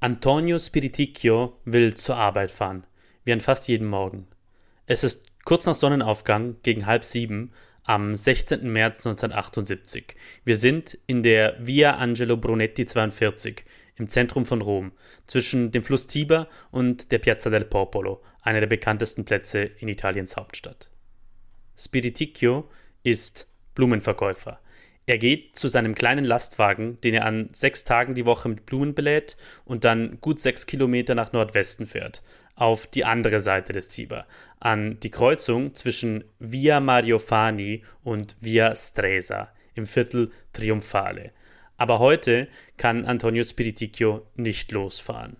Antonio Spiriticchio will zur Arbeit fahren, wie an fast jedem Morgen. Es ist kurz nach Sonnenaufgang gegen halb sieben am 16. März 1978. Wir sind in der Via Angelo Brunetti 42 im Zentrum von Rom, zwischen dem Fluss Tiber und der Piazza del Popolo, einer der bekanntesten Plätze in Italiens Hauptstadt. Spiriticchio ist Blumenverkäufer. Er geht zu seinem kleinen Lastwagen, den er an sechs Tagen die Woche mit Blumen belädt und dann gut sechs Kilometer nach Nordwesten fährt, auf die andere Seite des Tiber, an die Kreuzung zwischen Via Mario Fani und Via Stresa im Viertel Triumphale. Aber heute kann Antonio Spiriticchio nicht losfahren.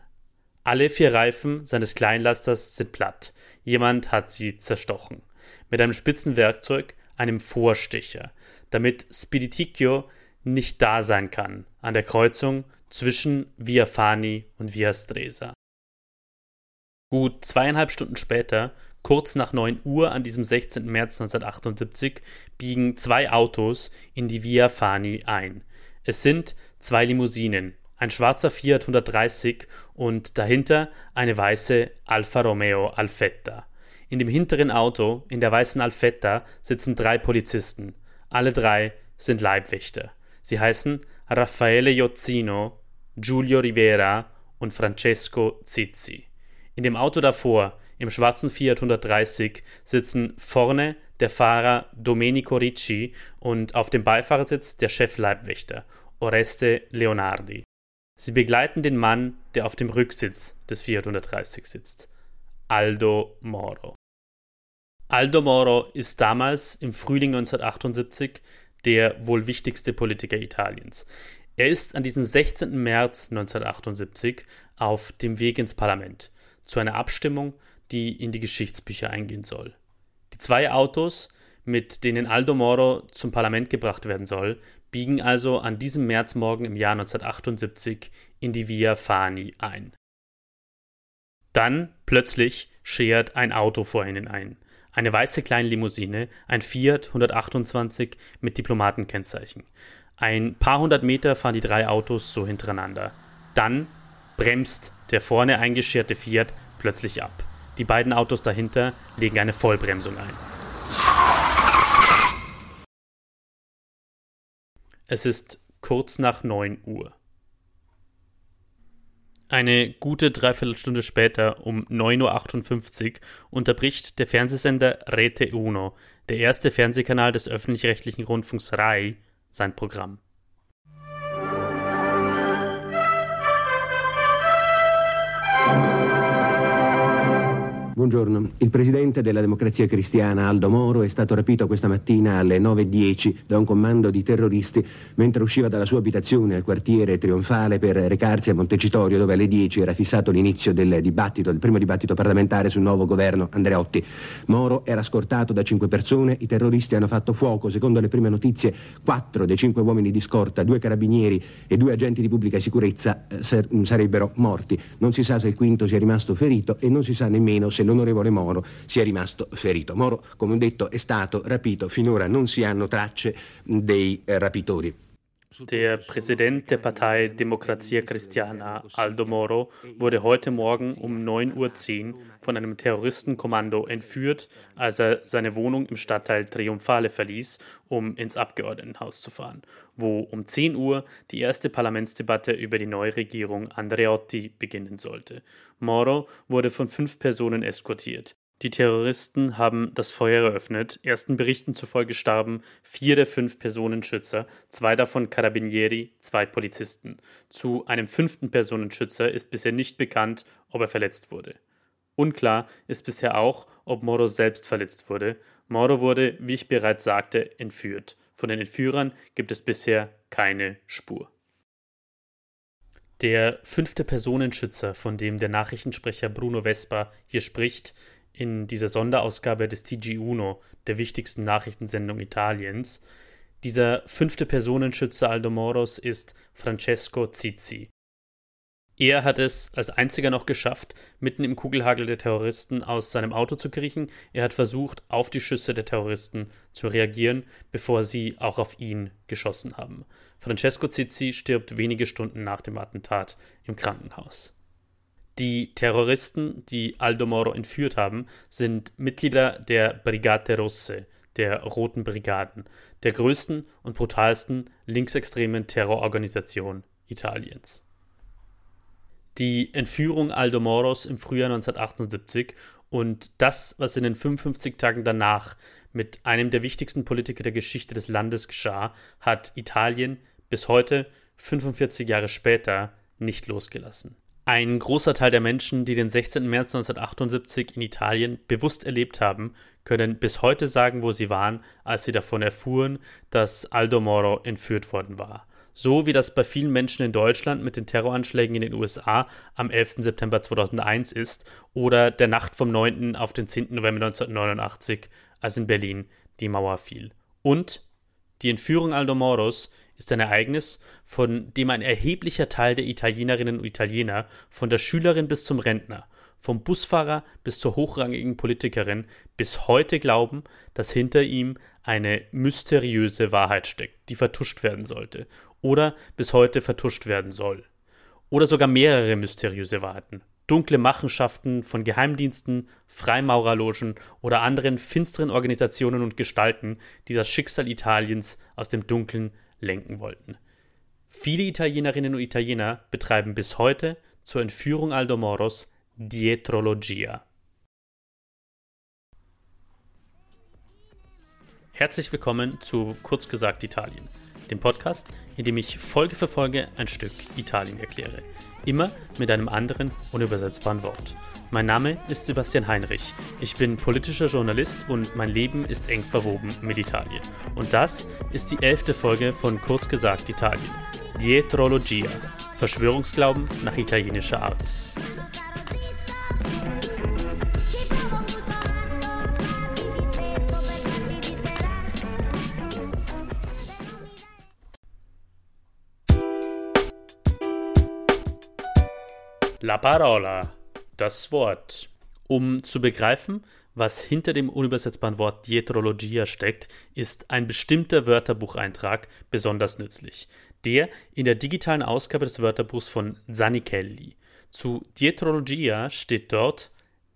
Alle vier Reifen seines Kleinlasters sind platt. Jemand hat sie zerstochen. Mit einem spitzen Werkzeug, einem Vorstecher damit Spiriticchio nicht da sein kann an der Kreuzung zwischen Via Fani und Via Stresa. Gut zweieinhalb Stunden später, kurz nach 9 Uhr an diesem 16. März 1978, biegen zwei Autos in die Via Fani ein. Es sind zwei Limousinen, ein schwarzer Fiat 130 und dahinter eine weiße Alfa Romeo Alfetta. In dem hinteren Auto, in der weißen Alfetta, sitzen drei Polizisten. Alle drei sind Leibwächter. Sie heißen Raffaele Jozzino, Giulio Rivera und Francesco Zizzi. In dem Auto davor, im schwarzen Fiat 130, sitzen vorne der Fahrer Domenico Ricci und auf dem Beifahrersitz der Chefleibwächter Oreste Leonardi. Sie begleiten den Mann, der auf dem Rücksitz des Fiat 130 sitzt, Aldo Moro. Aldo Moro ist damals im Frühling 1978 der wohl wichtigste Politiker Italiens. Er ist an diesem 16. März 1978 auf dem Weg ins Parlament zu einer Abstimmung, die in die Geschichtsbücher eingehen soll. Die zwei Autos, mit denen Aldo Moro zum Parlament gebracht werden soll, biegen also an diesem Märzmorgen im Jahr 1978 in die Via Fani ein. Dann plötzlich schert ein Auto vor ihnen ein eine weiße kleine Limousine, ein Fiat 128 mit Diplomatenkennzeichen. Ein paar hundert Meter fahren die drei Autos so hintereinander. Dann bremst der vorne eingescherte Fiat plötzlich ab. Die beiden Autos dahinter legen eine Vollbremsung ein. Es ist kurz nach 9 Uhr. Eine gute Dreiviertelstunde später, um 9.58 Uhr, unterbricht der Fernsehsender Rete Uno, der erste Fernsehkanal des öffentlich-rechtlichen Rundfunks RAI, sein Programm. Buongiorno. Il presidente della Democrazia Cristiana, Aldo Moro, è stato rapito questa mattina alle 9.10 da un comando di terroristi mentre usciva dalla sua abitazione al quartiere Trionfale per recarsi a Montecitorio dove alle 10 era fissato l'inizio del dibattito, il primo dibattito parlamentare sul nuovo governo Andreotti. Moro era scortato da cinque persone, i terroristi hanno fatto fuoco, secondo le prime notizie, quattro dei cinque uomini di scorta, due carabinieri e due agenti di pubblica sicurezza eh, sarebbero morti. Non si sa se il quinto sia rimasto ferito e non si sa nemmeno se l'onorevole Moro sia rimasto ferito. Moro, come ho detto, è stato rapito, finora non si hanno tracce dei eh, rapitori. Der Präsident der Partei Demokratia Christiana, Aldo Moro, wurde heute Morgen um 9.10 Uhr von einem Terroristenkommando entführt, als er seine Wohnung im Stadtteil Triumphale verließ, um ins Abgeordnetenhaus zu fahren, wo um 10 Uhr die erste Parlamentsdebatte über die neue Regierung Andreotti beginnen sollte. Moro wurde von fünf Personen eskortiert. Die Terroristen haben das Feuer eröffnet. Ersten Berichten zufolge starben vier der fünf Personenschützer, zwei davon Carabinieri, zwei Polizisten. Zu einem fünften Personenschützer ist bisher nicht bekannt, ob er verletzt wurde. Unklar ist bisher auch, ob Moro selbst verletzt wurde. Moro wurde, wie ich bereits sagte, entführt. Von den Entführern gibt es bisher keine Spur. Der fünfte Personenschützer, von dem der Nachrichtensprecher Bruno Vespa hier spricht, in dieser Sonderausgabe des TG Uno, der wichtigsten Nachrichtensendung Italiens. Dieser fünfte Personenschütze Aldo Moros ist Francesco Zizzi. Er hat es als einziger noch geschafft, mitten im Kugelhagel der Terroristen aus seinem Auto zu kriechen. Er hat versucht, auf die Schüsse der Terroristen zu reagieren, bevor sie auch auf ihn geschossen haben. Francesco Zizzi stirbt wenige Stunden nach dem Attentat im Krankenhaus. Die Terroristen, die Aldo Moro entführt haben, sind Mitglieder der Brigate Rosse, der Roten Brigaden, der größten und brutalsten linksextremen Terrororganisation Italiens. Die Entführung Aldo Moros im Frühjahr 1978 und das, was in den 55 Tagen danach mit einem der wichtigsten Politiker der Geschichte des Landes geschah, hat Italien bis heute, 45 Jahre später, nicht losgelassen. Ein großer Teil der Menschen, die den 16. März 1978 in Italien bewusst erlebt haben, können bis heute sagen, wo sie waren, als sie davon erfuhren, dass Aldo Moro entführt worden war. So wie das bei vielen Menschen in Deutschland mit den Terroranschlägen in den USA am 11. September 2001 ist oder der Nacht vom 9. auf den 10. November 1989, als in Berlin die Mauer fiel. Und die Entführung Aldo Moros ist ein Ereignis, von dem ein erheblicher Teil der Italienerinnen und Italiener, von der Schülerin bis zum Rentner, vom Busfahrer bis zur hochrangigen Politikerin, bis heute glauben, dass hinter ihm eine mysteriöse Wahrheit steckt, die vertuscht werden sollte oder bis heute vertuscht werden soll. Oder sogar mehrere mysteriöse Wahrheiten, dunkle Machenschaften von Geheimdiensten, Freimaurerlogen oder anderen finsteren Organisationen und Gestalten, die das Schicksal Italiens aus dem Dunkeln lenken wollten. Viele Italienerinnen und Italiener betreiben bis heute zur Entführung Aldo Moros Dietrologia. Herzlich willkommen zu Kurz gesagt Italien, dem Podcast, in dem ich Folge für Folge ein Stück Italien erkläre. Immer mit einem anderen unübersetzbaren Wort. Mein Name ist Sebastian Heinrich. Ich bin politischer Journalist und mein Leben ist eng verwoben mit Italien. Und das ist die elfte Folge von Kurz gesagt Italien. Dietrologia. Verschwörungsglauben nach italienischer Art. La parola, das Wort. Um zu begreifen, was hinter dem unübersetzbaren Wort Dietrologia steckt, ist ein bestimmter Wörterbucheintrag besonders nützlich. Der in der digitalen Ausgabe des Wörterbuchs von Zanichelli. Zu Dietrologia steht dort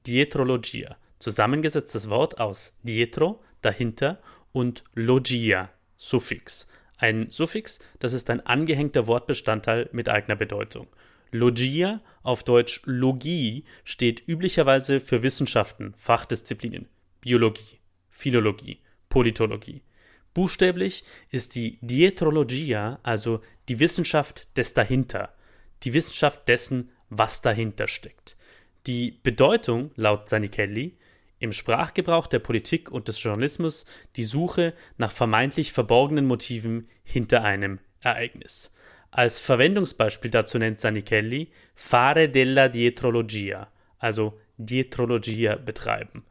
Dietrologia, zusammengesetztes Wort aus dietro, dahinter, und logia, Suffix. Ein Suffix, das ist ein angehängter Wortbestandteil mit eigener Bedeutung. Logia, auf Deutsch Logie, steht üblicherweise für Wissenschaften, Fachdisziplinen, Biologie, Philologie, Politologie. Buchstäblich ist die Dietrologia also die Wissenschaft des Dahinter, die Wissenschaft dessen, was dahinter steckt. Die Bedeutung, laut Zanichelli, im Sprachgebrauch der Politik und des Journalismus die Suche nach vermeintlich verborgenen Motiven hinter einem Ereignis. Als Verwendungsbeispiel dazu nennt Sanichelli fare della dietrologia, also Dietrologia betreiben.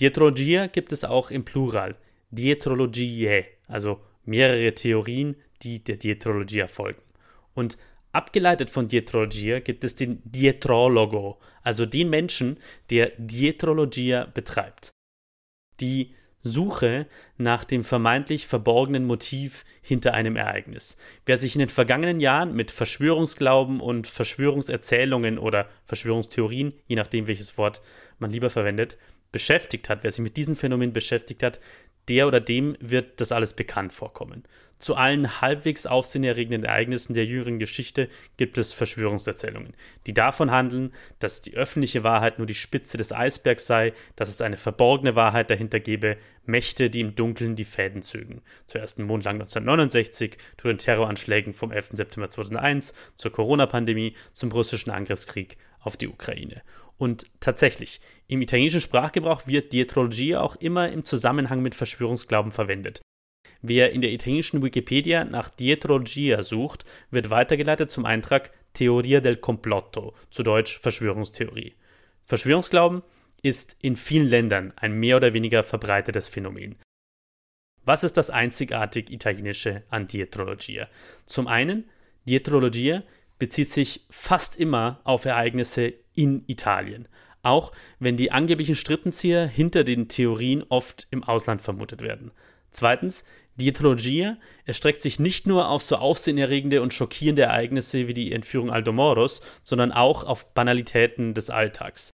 Dietrologia gibt es auch im Plural, Dietrologiae, also mehrere Theorien, die der Dietrologia folgen. Und abgeleitet von Dietrologia gibt es den Dietrologo, also den Menschen, der Dietrologia betreibt. Die Suche nach dem vermeintlich verborgenen Motiv hinter einem Ereignis. Wer sich in den vergangenen Jahren mit Verschwörungsglauben und Verschwörungserzählungen oder Verschwörungstheorien, je nachdem welches Wort man lieber verwendet, beschäftigt hat, wer sich mit diesem Phänomen beschäftigt hat, der oder dem wird das alles bekannt vorkommen. Zu allen halbwegs aufsehenerregenden Ereignissen der jüngeren Geschichte gibt es Verschwörungserzählungen, die davon handeln, dass die öffentliche Wahrheit nur die Spitze des Eisbergs sei, dass es eine verborgene Wahrheit dahinter gebe, Mächte, die im Dunkeln die Fäden zögen. Zur ersten Mondlang 1969, zu den Terroranschlägen vom 11. September 2001, zur Corona-Pandemie, zum russischen Angriffskrieg auf die Ukraine. Und tatsächlich, im italienischen Sprachgebrauch wird Dietrologie auch immer im Zusammenhang mit Verschwörungsglauben verwendet. Wer in der italienischen Wikipedia nach Dietrologia sucht, wird weitergeleitet zum Eintrag Teoria del Complotto, zu Deutsch Verschwörungstheorie. Verschwörungsglauben ist in vielen Ländern ein mehr oder weniger verbreitetes Phänomen. Was ist das einzigartig Italienische an Dietrologia? Zum einen, Dietrologia bezieht sich fast immer auf Ereignisse in Italien, auch wenn die angeblichen Strippenzieher hinter den Theorien oft im Ausland vermutet werden. Zweitens, Dietrologia erstreckt sich nicht nur auf so aufsehenerregende und schockierende Ereignisse wie die Entführung Aldomoros, sondern auch auf Banalitäten des Alltags.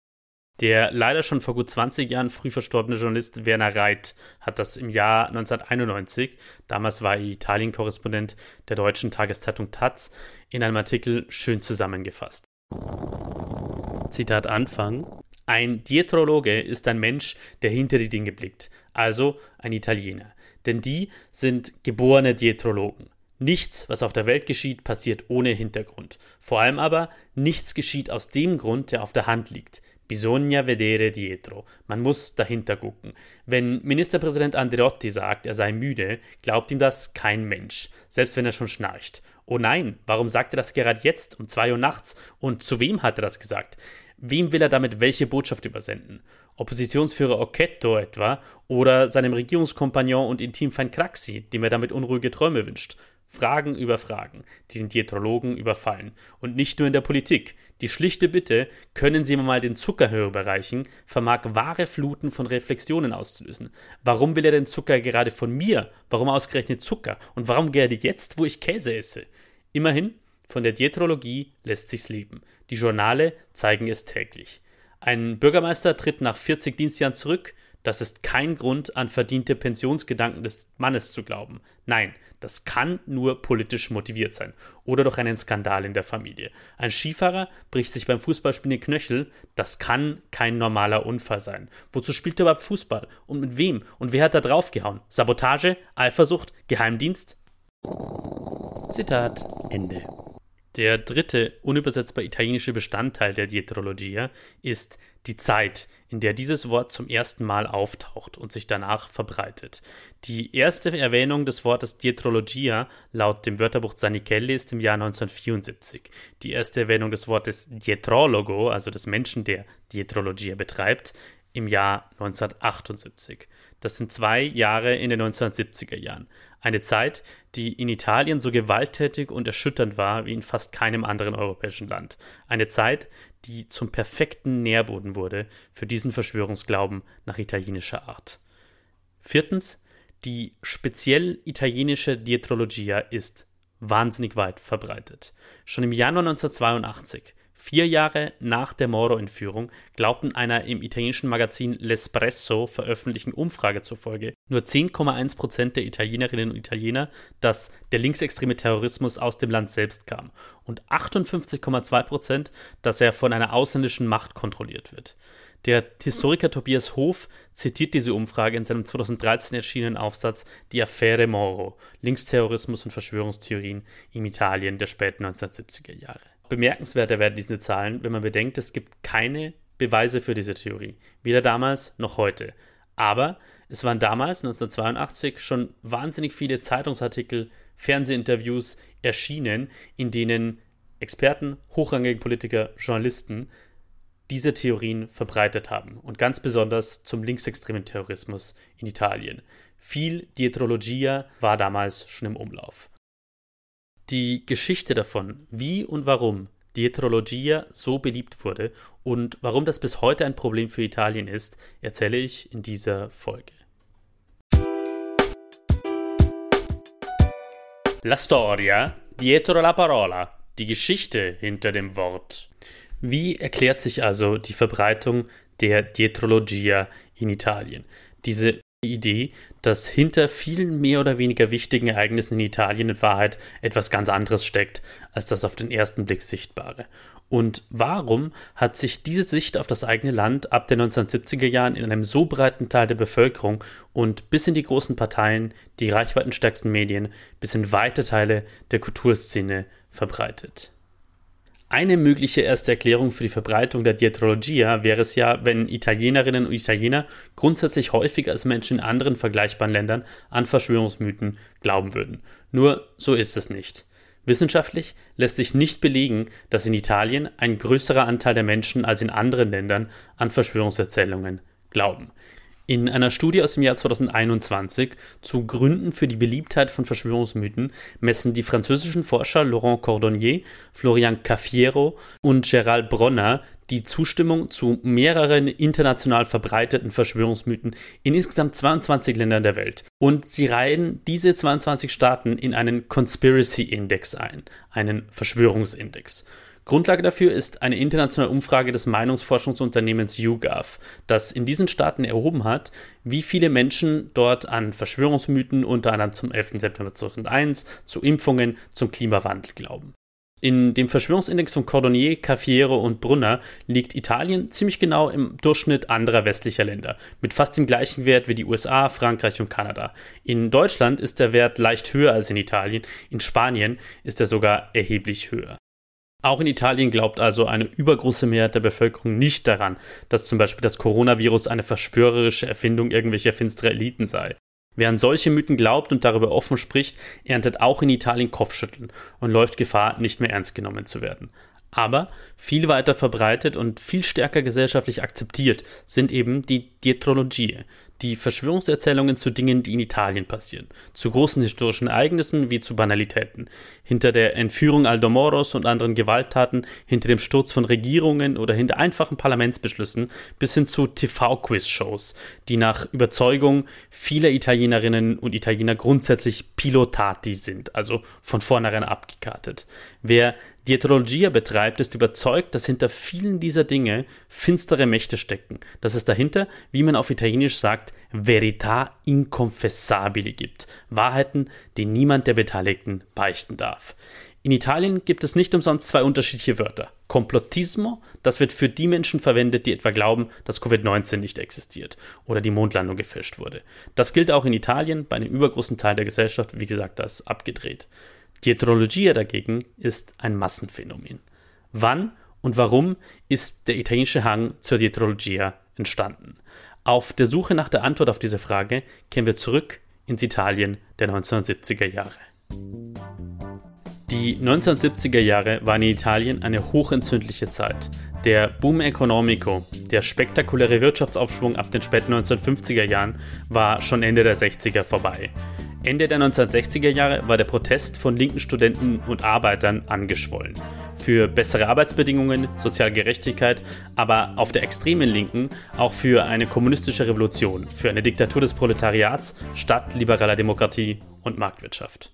Der leider schon vor gut 20 Jahren früh verstorbene Journalist Werner Reit hat das im Jahr 1991, damals war er Italien-Korrespondent der deutschen Tageszeitung Taz, in einem Artikel schön zusammengefasst. Zitat Anfang. Ein Dietrologe ist ein Mensch, der hinter die Dinge blickt, also ein Italiener. Denn die sind geborene Dietrologen. Nichts, was auf der Welt geschieht, passiert ohne Hintergrund. Vor allem aber, nichts geschieht aus dem Grund, der auf der Hand liegt. Bisogna vedere dietro. Man muss dahinter gucken. Wenn Ministerpräsident Andreotti sagt, er sei müde, glaubt ihm das kein Mensch, selbst wenn er schon schnarcht. Oh nein, warum sagt er das gerade jetzt um zwei Uhr nachts? Und zu wem hat er das gesagt? Wem will er damit welche Botschaft übersenden? Oppositionsführer Occhetto etwa oder seinem Regierungskompagnon und Intimfeind Craxi, dem er damit unruhige Träume wünscht? Fragen über Fragen, die den Dietrologen überfallen. Und nicht nur in der Politik. Die schlichte Bitte, können Sie mir mal den Zuckerhöhe überreichen, vermag wahre Fluten von Reflexionen auszulösen. Warum will er den Zucker gerade von mir? Warum ausgerechnet Zucker? Und warum gerade jetzt, wo ich Käse esse? Immerhin, von der Dietrologie lässt sich's leben. Die Journale zeigen es täglich. Ein Bürgermeister tritt nach 40 Dienstjahren zurück. Das ist kein Grund, an verdiente Pensionsgedanken des Mannes zu glauben. Nein, das kann nur politisch motiviert sein. Oder durch einen Skandal in der Familie. Ein Skifahrer bricht sich beim Fußballspielen den Knöchel. Das kann kein normaler Unfall sein. Wozu spielt er überhaupt Fußball? Und mit wem? Und wer hat da draufgehauen? Sabotage? Eifersucht? Geheimdienst? Zitat Ende. Der dritte unübersetzbar italienische Bestandteil der Dietrologia ist die Zeit, in der dieses Wort zum ersten Mal auftaucht und sich danach verbreitet. Die erste Erwähnung des Wortes Dietrologia laut dem Wörterbuch Zanichelli ist im Jahr 1974. Die erste Erwähnung des Wortes Dietrologo, also des Menschen, der Dietrologia betreibt, im Jahr 1978. Das sind zwei Jahre in den 1970er Jahren. Eine Zeit, die in Italien so gewalttätig und erschütternd war wie in fast keinem anderen europäischen Land. Eine Zeit, die zum perfekten Nährboden wurde für diesen Verschwörungsglauben nach italienischer Art. Viertens, die speziell italienische Dietrologia ist wahnsinnig weit verbreitet. Schon im Januar 1982 Vier Jahre nach der Moro-Entführung glaubten einer im italienischen Magazin L'Espresso veröffentlichten Umfrage zufolge nur 10,1 Prozent der Italienerinnen und Italiener, dass der linksextreme Terrorismus aus dem Land selbst kam und 58,2 Prozent, dass er von einer ausländischen Macht kontrolliert wird. Der Historiker Tobias Hof zitiert diese Umfrage in seinem 2013 erschienenen Aufsatz Die Affäre Moro, Linksterrorismus und Verschwörungstheorien im Italien der späten 1970er Jahre. Bemerkenswerter werden diese Zahlen, wenn man bedenkt, es gibt keine Beweise für diese Theorie, weder damals noch heute. Aber es waren damals, 1982, schon wahnsinnig viele Zeitungsartikel, Fernsehinterviews erschienen, in denen Experten, hochrangige Politiker, Journalisten diese Theorien verbreitet haben und ganz besonders zum linksextremen Terrorismus in Italien. Viel Dietrologia war damals schon im Umlauf. Die Geschichte davon, wie und warum Dietrologia so beliebt wurde und warum das bis heute ein Problem für Italien ist, erzähle ich in dieser Folge. La storia dietro la parola, die Geschichte hinter dem Wort. Wie erklärt sich also die Verbreitung der Dietrologia in Italien? Diese Idee, dass hinter vielen mehr oder weniger wichtigen Ereignissen in Italien in Wahrheit etwas ganz anderes steckt, als das auf den ersten Blick Sichtbare. Und warum hat sich diese Sicht auf das eigene Land ab den 1970er Jahren in einem so breiten Teil der Bevölkerung und bis in die großen Parteien, die reichweitenstärksten Medien, bis in weite Teile der Kulturszene verbreitet? Eine mögliche erste Erklärung für die Verbreitung der Dietrologia wäre es ja, wenn Italienerinnen und Italiener grundsätzlich häufiger als Menschen in anderen vergleichbaren Ländern an Verschwörungsmythen glauben würden. Nur so ist es nicht. Wissenschaftlich lässt sich nicht belegen, dass in Italien ein größerer Anteil der Menschen als in anderen Ländern an Verschwörungserzählungen glauben. In einer Studie aus dem Jahr 2021 zu Gründen für die Beliebtheit von Verschwörungsmythen messen die französischen Forscher Laurent Cordonnier, Florian Caffiero und Gérald Bronner die Zustimmung zu mehreren international verbreiteten Verschwörungsmythen in insgesamt 22 Ländern der Welt. Und sie reihen diese 22 Staaten in einen Conspiracy Index ein, einen Verschwörungsindex. Grundlage dafür ist eine internationale Umfrage des Meinungsforschungsunternehmens YouGov, das in diesen Staaten erhoben hat, wie viele Menschen dort an Verschwörungsmythen, unter anderem zum 11. September 2001, zu Impfungen, zum Klimawandel glauben. In dem Verschwörungsindex von Cordonnier, Caffiero und Brunner liegt Italien ziemlich genau im Durchschnitt anderer westlicher Länder, mit fast dem gleichen Wert wie die USA, Frankreich und Kanada. In Deutschland ist der Wert leicht höher als in Italien, in Spanien ist er sogar erheblich höher. Auch in Italien glaubt also eine übergroße Mehrheit der Bevölkerung nicht daran, dass zum Beispiel das Coronavirus eine verschwörerische Erfindung irgendwelcher finsterer Eliten sei. Wer an solche Mythen glaubt und darüber offen spricht, erntet auch in Italien Kopfschütteln und läuft Gefahr, nicht mehr ernst genommen zu werden. Aber viel weiter verbreitet und viel stärker gesellschaftlich akzeptiert sind eben die Dietrologie, die Verschwörungserzählungen zu Dingen, die in Italien passieren, zu großen historischen Ereignissen wie zu Banalitäten, hinter der Entführung Aldomoros und anderen Gewalttaten, hinter dem Sturz von Regierungen oder hinter einfachen Parlamentsbeschlüssen bis hin zu TV-Quiz-Shows, die nach Überzeugung vieler Italienerinnen und Italiener grundsätzlich pilotati sind, also von vornherein abgekartet. Wer Dietrologia betreibt, ist überzeugt, dass hinter vielen dieser Dinge finstere Mächte stecken, dass es dahinter, wie man auf Italienisch sagt, Verita inconfessabili gibt, Wahrheiten, die niemand der Beteiligten beichten darf. In Italien gibt es nicht umsonst zwei unterschiedliche Wörter. Complottismo, das wird für die Menschen verwendet, die etwa glauben, dass Covid-19 nicht existiert oder die Mondlandung gefälscht wurde. Das gilt auch in Italien, bei einem übergroßen Teil der Gesellschaft, wie gesagt, das abgedreht. Dietrologia dagegen ist ein Massenphänomen. Wann und warum ist der italienische Hang zur Dietrologia entstanden? Auf der Suche nach der Antwort auf diese Frage kehren wir zurück ins Italien der 1970er Jahre. Die 1970er Jahre waren in Italien eine hochentzündliche Zeit. Der Boom Economico, der spektakuläre Wirtschaftsaufschwung ab den späten 1950er Jahren, war schon Ende der 60er vorbei. Ende der 1960er Jahre war der Protest von linken Studenten und Arbeitern angeschwollen. Für bessere Arbeitsbedingungen, soziale Gerechtigkeit, aber auf der extremen Linken auch für eine kommunistische Revolution, für eine Diktatur des Proletariats statt liberaler Demokratie und Marktwirtschaft.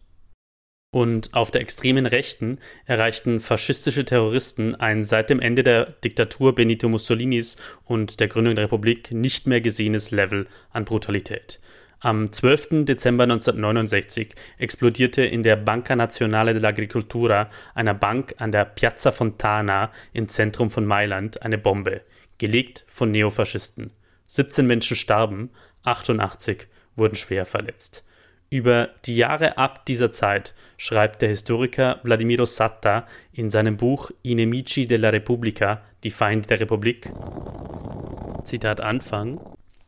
Und auf der extremen Rechten erreichten faschistische Terroristen ein seit dem Ende der Diktatur Benito Mussolinis und der Gründung der Republik nicht mehr gesehenes Level an Brutalität. Am 12. Dezember 1969 explodierte in der Banca Nazionale dell'Agricoltura, einer Bank an der Piazza Fontana im Zentrum von Mailand, eine Bombe, gelegt von Neofaschisten. 17 Menschen starben, 88 wurden schwer verletzt. Über die Jahre ab dieser Zeit schreibt der Historiker Vladimiro Satta in seinem Buch I nemici della Repubblica, die Feinde der Republik, Zitat Anfang,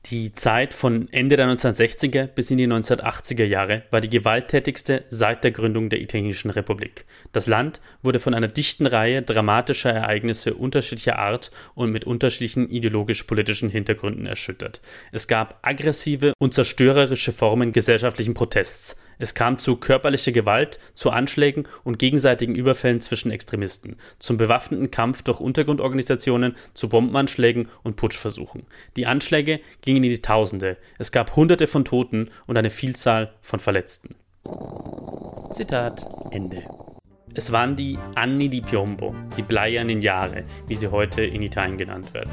die Zeit von Ende der 1960er bis in die 1980er Jahre war die gewalttätigste seit der Gründung der italienischen Republik. Das Land wurde von einer dichten Reihe dramatischer Ereignisse unterschiedlicher Art und mit unterschiedlichen ideologisch-politischen Hintergründen erschüttert. Es gab aggressive und zerstörerische Formen gesellschaftlichen Protests. Es kam zu körperlicher Gewalt, zu Anschlägen und gegenseitigen Überfällen zwischen Extremisten, zum bewaffneten Kampf durch Untergrundorganisationen, zu Bombenanschlägen und Putschversuchen. Die Anschläge gingen in die Tausende. Es gab Hunderte von Toten und eine Vielzahl von Verletzten. Zitat Ende. Es waren die Anni di Piombo, die bleiernen Jahre, wie sie heute in Italien genannt werden.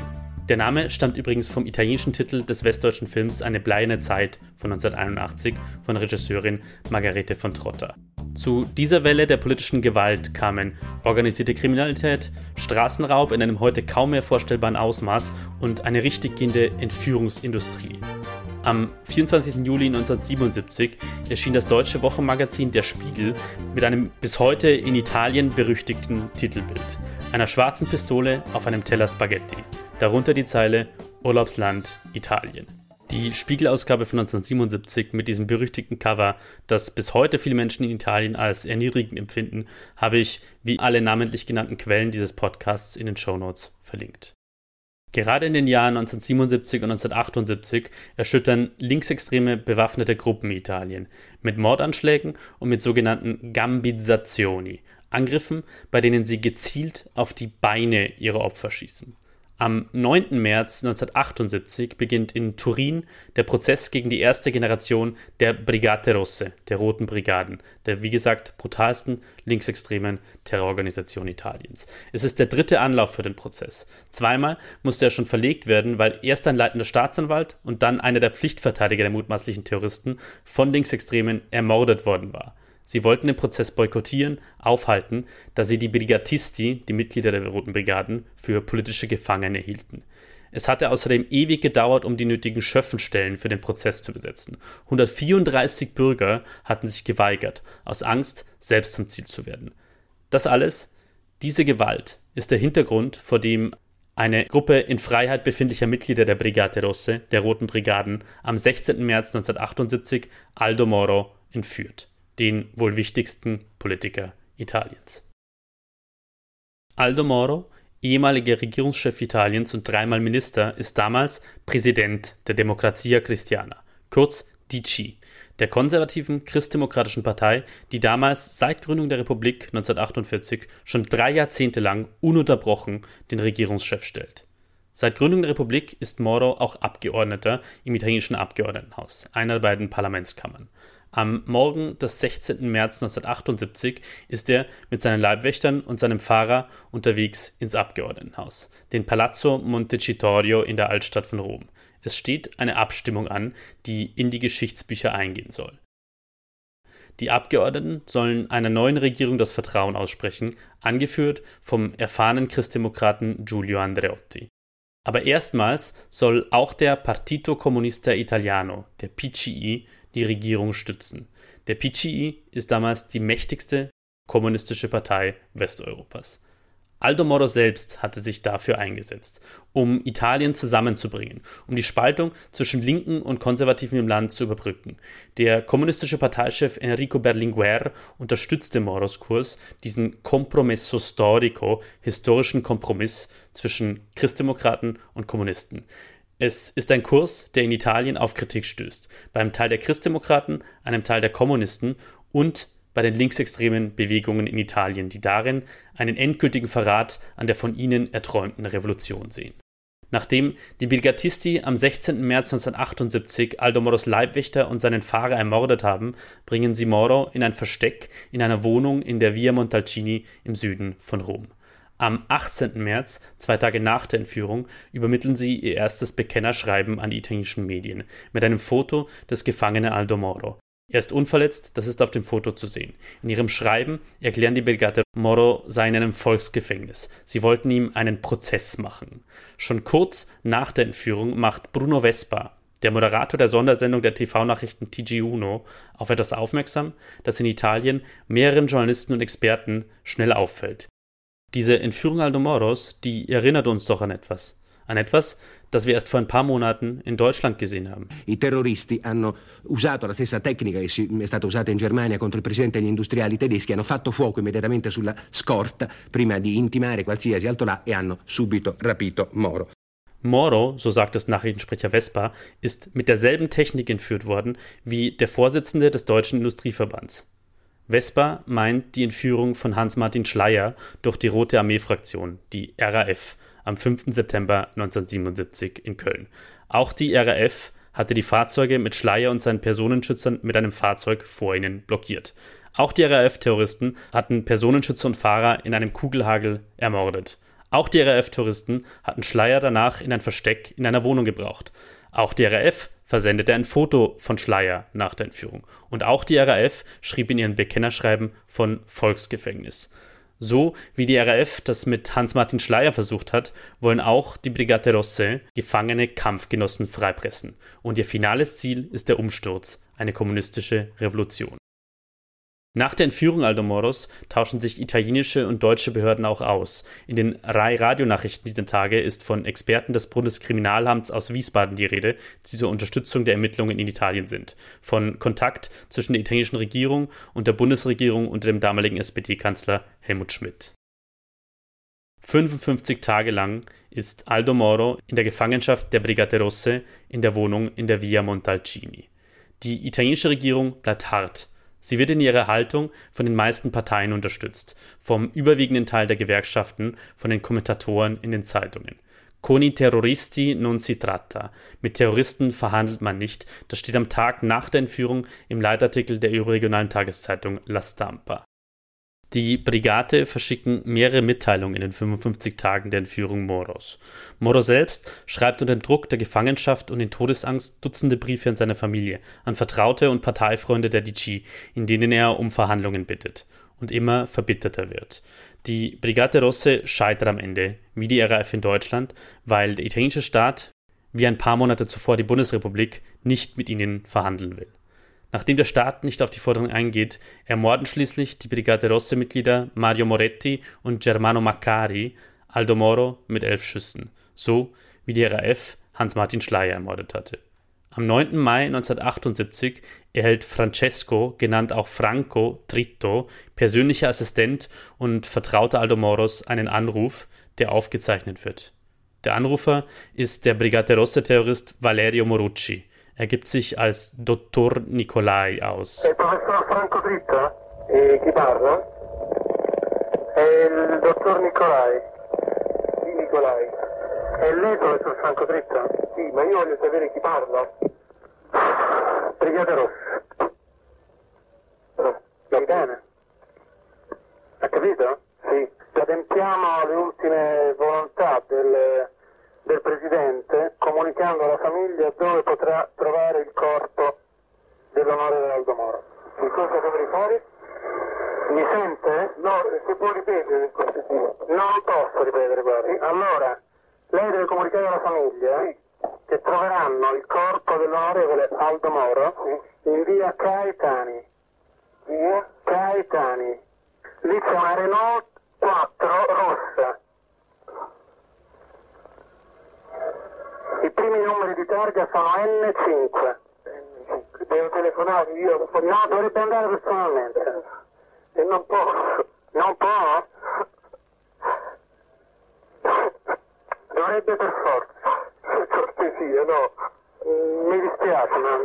Der Name stammt übrigens vom italienischen Titel des westdeutschen Films Eine bleierne Zeit von 1981 von Regisseurin Margarete von Trotta. Zu dieser Welle der politischen Gewalt kamen organisierte Kriminalität, Straßenraub in einem heute kaum mehr vorstellbaren Ausmaß und eine richtig gehende Entführungsindustrie. Am 24. Juli 1977 erschien das deutsche Wochenmagazin Der Spiegel mit einem bis heute in Italien berüchtigten Titelbild, einer schwarzen Pistole auf einem Teller Spaghetti darunter die Zeile Urlaubsland Italien. Die Spiegelausgabe von 1977 mit diesem berüchtigten Cover, das bis heute viele Menschen in Italien als erniedrigend empfinden, habe ich wie alle namentlich genannten Quellen dieses Podcasts in den Shownotes verlinkt. Gerade in den Jahren 1977 und 1978 erschüttern linksextreme bewaffnete Gruppen Italien mit Mordanschlägen und mit sogenannten Gambizzazioni, Angriffen, bei denen sie gezielt auf die Beine ihrer Opfer schießen. Am 9. März 1978 beginnt in Turin der Prozess gegen die erste Generation der Brigate Rosse, der Roten Brigaden, der wie gesagt brutalsten linksextremen Terrororganisation Italiens. Es ist der dritte Anlauf für den Prozess. Zweimal musste er schon verlegt werden, weil erst ein leitender Staatsanwalt und dann einer der Pflichtverteidiger der mutmaßlichen Terroristen von Linksextremen ermordet worden war. Sie wollten den Prozess boykottieren, aufhalten, da sie die Brigatisti, die Mitglieder der Roten Brigaden, für politische Gefangene hielten. Es hatte außerdem ewig gedauert, um die nötigen Schöffenstellen für den Prozess zu besetzen. 134 Bürger hatten sich geweigert, aus Angst, selbst zum Ziel zu werden. Das alles, diese Gewalt, ist der Hintergrund, vor dem eine Gruppe in Freiheit befindlicher Mitglieder der Brigate Rosse, der Roten Brigaden, am 16. März 1978 Aldo Moro entführt den wohl wichtigsten Politiker Italiens. Aldo Moro, ehemaliger Regierungschef Italiens und dreimal Minister, ist damals Präsident der Democrazia Cristiana, kurz DC, der konservativen christdemokratischen Partei, die damals seit Gründung der Republik 1948 schon drei Jahrzehnte lang ununterbrochen den Regierungschef stellt. Seit Gründung der Republik ist Moro auch Abgeordneter im italienischen Abgeordnetenhaus, einer der beiden Parlamentskammern. Am Morgen des 16. März 1978 ist er mit seinen Leibwächtern und seinem Fahrer unterwegs ins Abgeordnetenhaus, den Palazzo Montecitorio in der Altstadt von Rom. Es steht eine Abstimmung an, die in die Geschichtsbücher eingehen soll. Die Abgeordneten sollen einer neuen Regierung das Vertrauen aussprechen, angeführt vom erfahrenen Christdemokraten Giulio Andreotti. Aber erstmals soll auch der Partito Comunista Italiano, der PCI, die Regierung stützen. Der PCI ist damals die mächtigste kommunistische Partei Westeuropas. Aldo Moro selbst hatte sich dafür eingesetzt, um Italien zusammenzubringen, um die Spaltung zwischen Linken und Konservativen im Land zu überbrücken. Der kommunistische Parteichef Enrico Berlinguer unterstützte Moros Kurs, diesen Compromesso Storico, historischen Kompromiss zwischen Christdemokraten und Kommunisten. Es ist ein Kurs, der in Italien auf Kritik stößt. Beim Teil der Christdemokraten, einem Teil der Kommunisten und bei den linksextremen Bewegungen in Italien, die darin einen endgültigen Verrat an der von ihnen erträumten Revolution sehen. Nachdem die Brigatisti am 16. März 1978 Aldo Moros Leibwächter und seinen Fahrer ermordet haben, bringen sie Moro in ein Versteck in einer Wohnung in der Via Montalcini im Süden von Rom. Am 18. März, zwei Tage nach der Entführung, übermitteln sie ihr erstes Bekennerschreiben an die italienischen Medien mit einem Foto des Gefangenen Aldo Moro. Er ist unverletzt, das ist auf dem Foto zu sehen. In ihrem Schreiben erklären die Brigate Moro sei in einem Volksgefängnis. Sie wollten ihm einen Prozess machen. Schon kurz nach der Entführung macht Bruno Vespa, der Moderator der Sondersendung der TV-Nachrichten TG1, auf etwas aufmerksam, das in Italien mehreren Journalisten und Experten schnell auffällt. Diese Entführung Aldomoros, die erinnert uns doch an etwas. An etwas, das wir erst vor ein paar Monaten in Deutschland gesehen haben. I terroristi hanno usato la stessa tecnica che è stata usata in Germania contro il presidente degli industriali tedeschi, hanno fatto fuoco immediatamente sulla scorta prima di intimare qualsiasi altro là e hanno subito rapito Moro. Moro, so sagt es Nachrichtensprecher Vespa, ist mit derselben Technik entführt worden wie der Vorsitzende des Deutschen Industrieverbands. Vespa meint die Entführung von Hans-Martin Schleyer durch die Rote Armee-Fraktion, die RAF, am 5. September 1977 in Köln. Auch die RAF hatte die Fahrzeuge mit Schleyer und seinen Personenschützern mit einem Fahrzeug vor ihnen blockiert. Auch die RAF-Terroristen hatten Personenschützer und Fahrer in einem Kugelhagel ermordet. Auch die RAF-Terroristen hatten Schleyer danach in ein Versteck in einer Wohnung gebraucht. Auch die RAF versendete ein Foto von Schleier nach der Entführung. Und auch die RAF schrieb in ihren Bekennerschreiben von Volksgefängnis. So wie die RAF das mit Hans-Martin Schleier versucht hat, wollen auch die Brigate Rosse gefangene Kampfgenossen freipressen. Und ihr finales Ziel ist der Umsturz, eine kommunistische Revolution. Nach der Entführung Aldomoros tauschen sich italienische und deutsche Behörden auch aus. In den Rai-Radionachrichten dieser Tage ist von Experten des Bundeskriminalamts aus Wiesbaden die Rede, die zur Unterstützung der Ermittlungen in Italien sind. Von Kontakt zwischen der italienischen Regierung und der Bundesregierung unter dem damaligen SPD-Kanzler Helmut Schmidt. 55 Tage lang ist Aldo Moro in der Gefangenschaft der Brigate Rosse in der Wohnung in der Via Montalcini. Die italienische Regierung bleibt hart. Sie wird in ihrer Haltung von den meisten Parteien unterstützt, vom überwiegenden Teil der Gewerkschaften, von den Kommentatoren in den Zeitungen. Con i terroristi non si tratta. Mit Terroristen verhandelt man nicht. Das steht am Tag nach der Entführung im Leitartikel der überregionalen Tageszeitung La Stampa. Die Brigate verschicken mehrere Mitteilungen in den 55 Tagen der Entführung Moros. Moro selbst schreibt unter dem Druck der Gefangenschaft und in Todesangst Dutzende Briefe an seine Familie, an Vertraute und Parteifreunde der DC, in denen er um Verhandlungen bittet und immer verbitterter wird. Die Brigate Rosse scheitert am Ende, wie die RAF in Deutschland, weil der italienische Staat, wie ein paar Monate zuvor die Bundesrepublik, nicht mit ihnen verhandeln will. Nachdem der Staat nicht auf die Forderung eingeht, ermorden schließlich die Brigate Rosse-Mitglieder Mario Moretti und Germano Maccari Aldo Moro mit elf Schüssen, so wie die RAF Hans-Martin Schleyer ermordet hatte. Am 9. Mai 1978 erhält Francesco, genannt auch Franco Tritto, persönlicher Assistent und Vertrauter Aldo Moros, einen Anruf, der aufgezeichnet wird. Der Anrufer ist der Brigate Rosse-Terrorist Valerio Morucci, er gibt sich als Dottor Nicolai aus. È il professor Franco Dritta? E chi parla? È il dottor Nicolai. Chi Nicolai? È lei professor Franco Dritta? Sì, ma io voglio sapere chi parla. Brigata Rossa. Oh, va bene. Ha capito? Sì. Adempiamo le ultime volontà del del Presidente comunicando alla famiglia dove potrà trovare il corpo dell'onorevole Aldo Moro. Dovrei fare? Mi sente? No, se può ripetere per Non posso ripetere, guardi. Allora, lei deve comunicare alla famiglia sì. che troveranno il corpo dell'onorevole Aldo Moro sì. in via Caetani. Via? Caetani. Lì c'è una Renault 4 rossa. I primi numeri di targa sono N5. Devo telefonare io? No, dovrebbe andare personalmente. E non posso. Non può? Dovrebbe per forza. Cortesia, no. Mi dispiace, ma...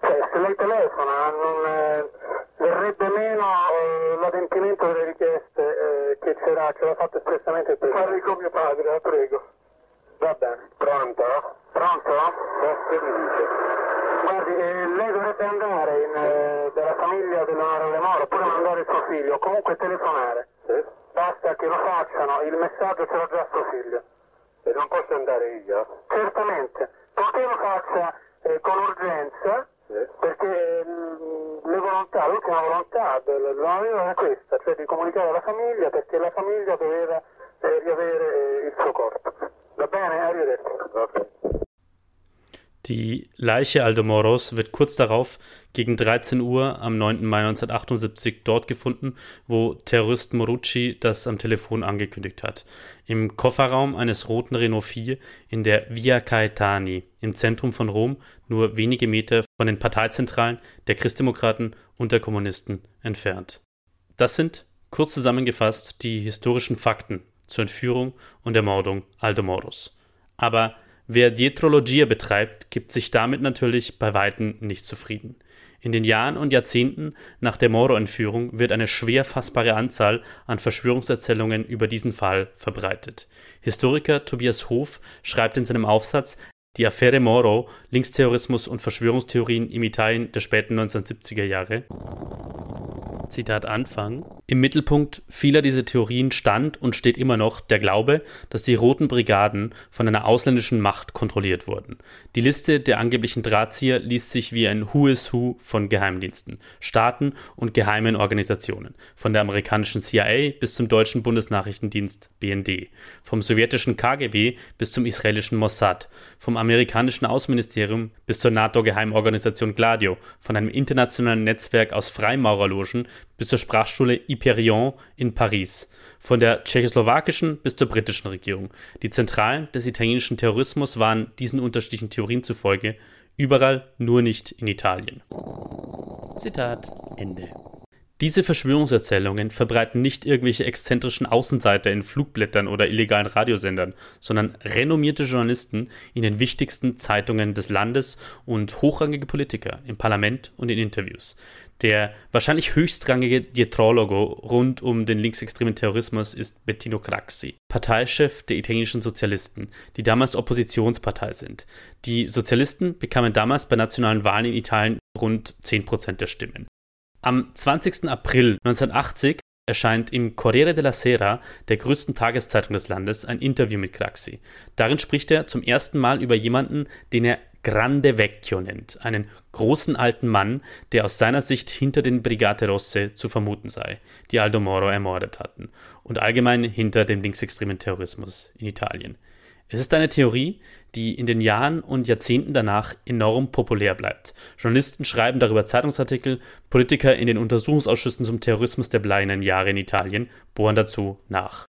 Cioè, se lei telefona, non... Eh, verrebbe meno eh, l'adempimento delle richieste eh, che c'era, ce l'ha fatto espressamente il Presidente. Parli con mio padre, la prego. Va bene. Pronto? Pronto? Che dice? Guardi, eh, lei dovrebbe andare in, eh, dalla famiglia dell'onorevole Moro, oppure mandare il suo figlio, comunque telefonare. Sì? Basta che lo facciano, il messaggio ce l'ha già suo figlio. E non posso andare io? Certamente. Perché lo faccia eh, con urgenza, sì? perché mh, le volontà, l'ultima volontà dell'onorevole è questa, cioè di comunicare alla famiglia perché la famiglia doveva eh, riavere eh, il suo corpo. Die Leiche Aldomoros wird kurz darauf gegen 13 Uhr am 9. Mai 1978 dort gefunden, wo Terrorist Morucci das am Telefon angekündigt hat. Im Kofferraum eines roten Renault 4 in der Via Caetani im Zentrum von Rom, nur wenige Meter von den Parteizentralen der Christdemokraten und der Kommunisten entfernt. Das sind, kurz zusammengefasst, die historischen Fakten zur Entführung und Ermordung Aldomoros. Aber wer Dietrologie betreibt, gibt sich damit natürlich bei Weitem nicht zufrieden. In den Jahren und Jahrzehnten nach der Moro-Entführung wird eine schwer fassbare Anzahl an Verschwörungserzählungen über diesen Fall verbreitet. Historiker Tobias Hof schreibt in seinem Aufsatz Die Affäre Moro, Linksterrorismus und Verschwörungstheorien im Italien der späten 1970er Jahre Zitat Anfang. Im Mittelpunkt vieler dieser Theorien stand und steht immer noch der Glaube, dass die Roten Brigaden von einer ausländischen Macht kontrolliert wurden. Die Liste der angeblichen Drahtzieher liest sich wie ein Who is Who von Geheimdiensten, Staaten und geheimen Organisationen, von der amerikanischen CIA bis zum deutschen Bundesnachrichtendienst BND, vom sowjetischen KGB bis zum israelischen Mossad, vom amerikanischen Außenministerium bis zur NATO-Geheimorganisation Gladio, von einem internationalen Netzwerk aus Freimaurerlogen bis zur Sprachschule Hyperion in Paris, von der tschechoslowakischen bis zur britischen Regierung. Die Zentralen des italienischen Terrorismus waren diesen unterschiedlichen Theorien zufolge überall, nur nicht in Italien. Zitat Ende. Diese Verschwörungserzählungen verbreiten nicht irgendwelche exzentrischen Außenseiter in Flugblättern oder illegalen Radiosendern, sondern renommierte Journalisten in den wichtigsten Zeitungen des Landes und hochrangige Politiker im Parlament und in Interviews. Der wahrscheinlich höchstrangige Dietrologo rund um den linksextremen Terrorismus ist Bettino Craxi, Parteichef der italienischen Sozialisten, die damals Oppositionspartei sind. Die Sozialisten bekamen damals bei nationalen Wahlen in Italien rund 10% der Stimmen. Am 20. April 1980 erscheint im Corriere della Sera, der größten Tageszeitung des Landes, ein Interview mit Craxi. Darin spricht er zum ersten Mal über jemanden, den er Grande Vecchio nennt, einen großen alten Mann, der aus seiner Sicht hinter den Brigate Rosse zu vermuten sei, die Aldo Moro ermordet hatten, und allgemein hinter dem linksextremen Terrorismus in Italien. Es ist eine Theorie, die in den Jahren und Jahrzehnten danach enorm populär bleibt. Journalisten schreiben darüber Zeitungsartikel, Politiker in den Untersuchungsausschüssen zum Terrorismus der bleiernen Jahre in Italien bohren dazu nach.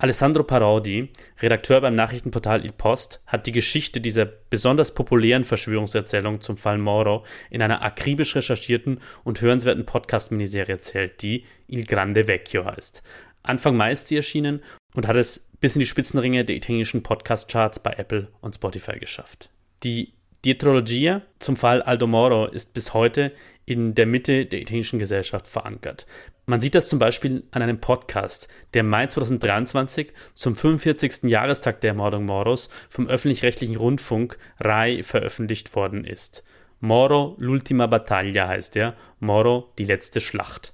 Alessandro Parodi, Redakteur beim Nachrichtenportal Il Post, hat die Geschichte dieser besonders populären Verschwörungserzählung zum Fall Moro in einer akribisch recherchierten und hörenswerten Podcast-Miniserie erzählt, die Il Grande Vecchio heißt. Anfang Mai ist sie erschienen und hat es bis in die Spitzenringe der italienischen Podcast-Charts bei Apple und Spotify geschafft. Die Dietrologia zum Fall Aldo Moro ist bis heute in der Mitte der italienischen Gesellschaft verankert. Man sieht das zum Beispiel an einem Podcast, der im Mai 2023 zum 45. Jahrestag der Ermordung Moros vom öffentlich-rechtlichen Rundfunk RAI veröffentlicht worden ist. Moro l'ultima battaglia heißt er, Moro die letzte Schlacht.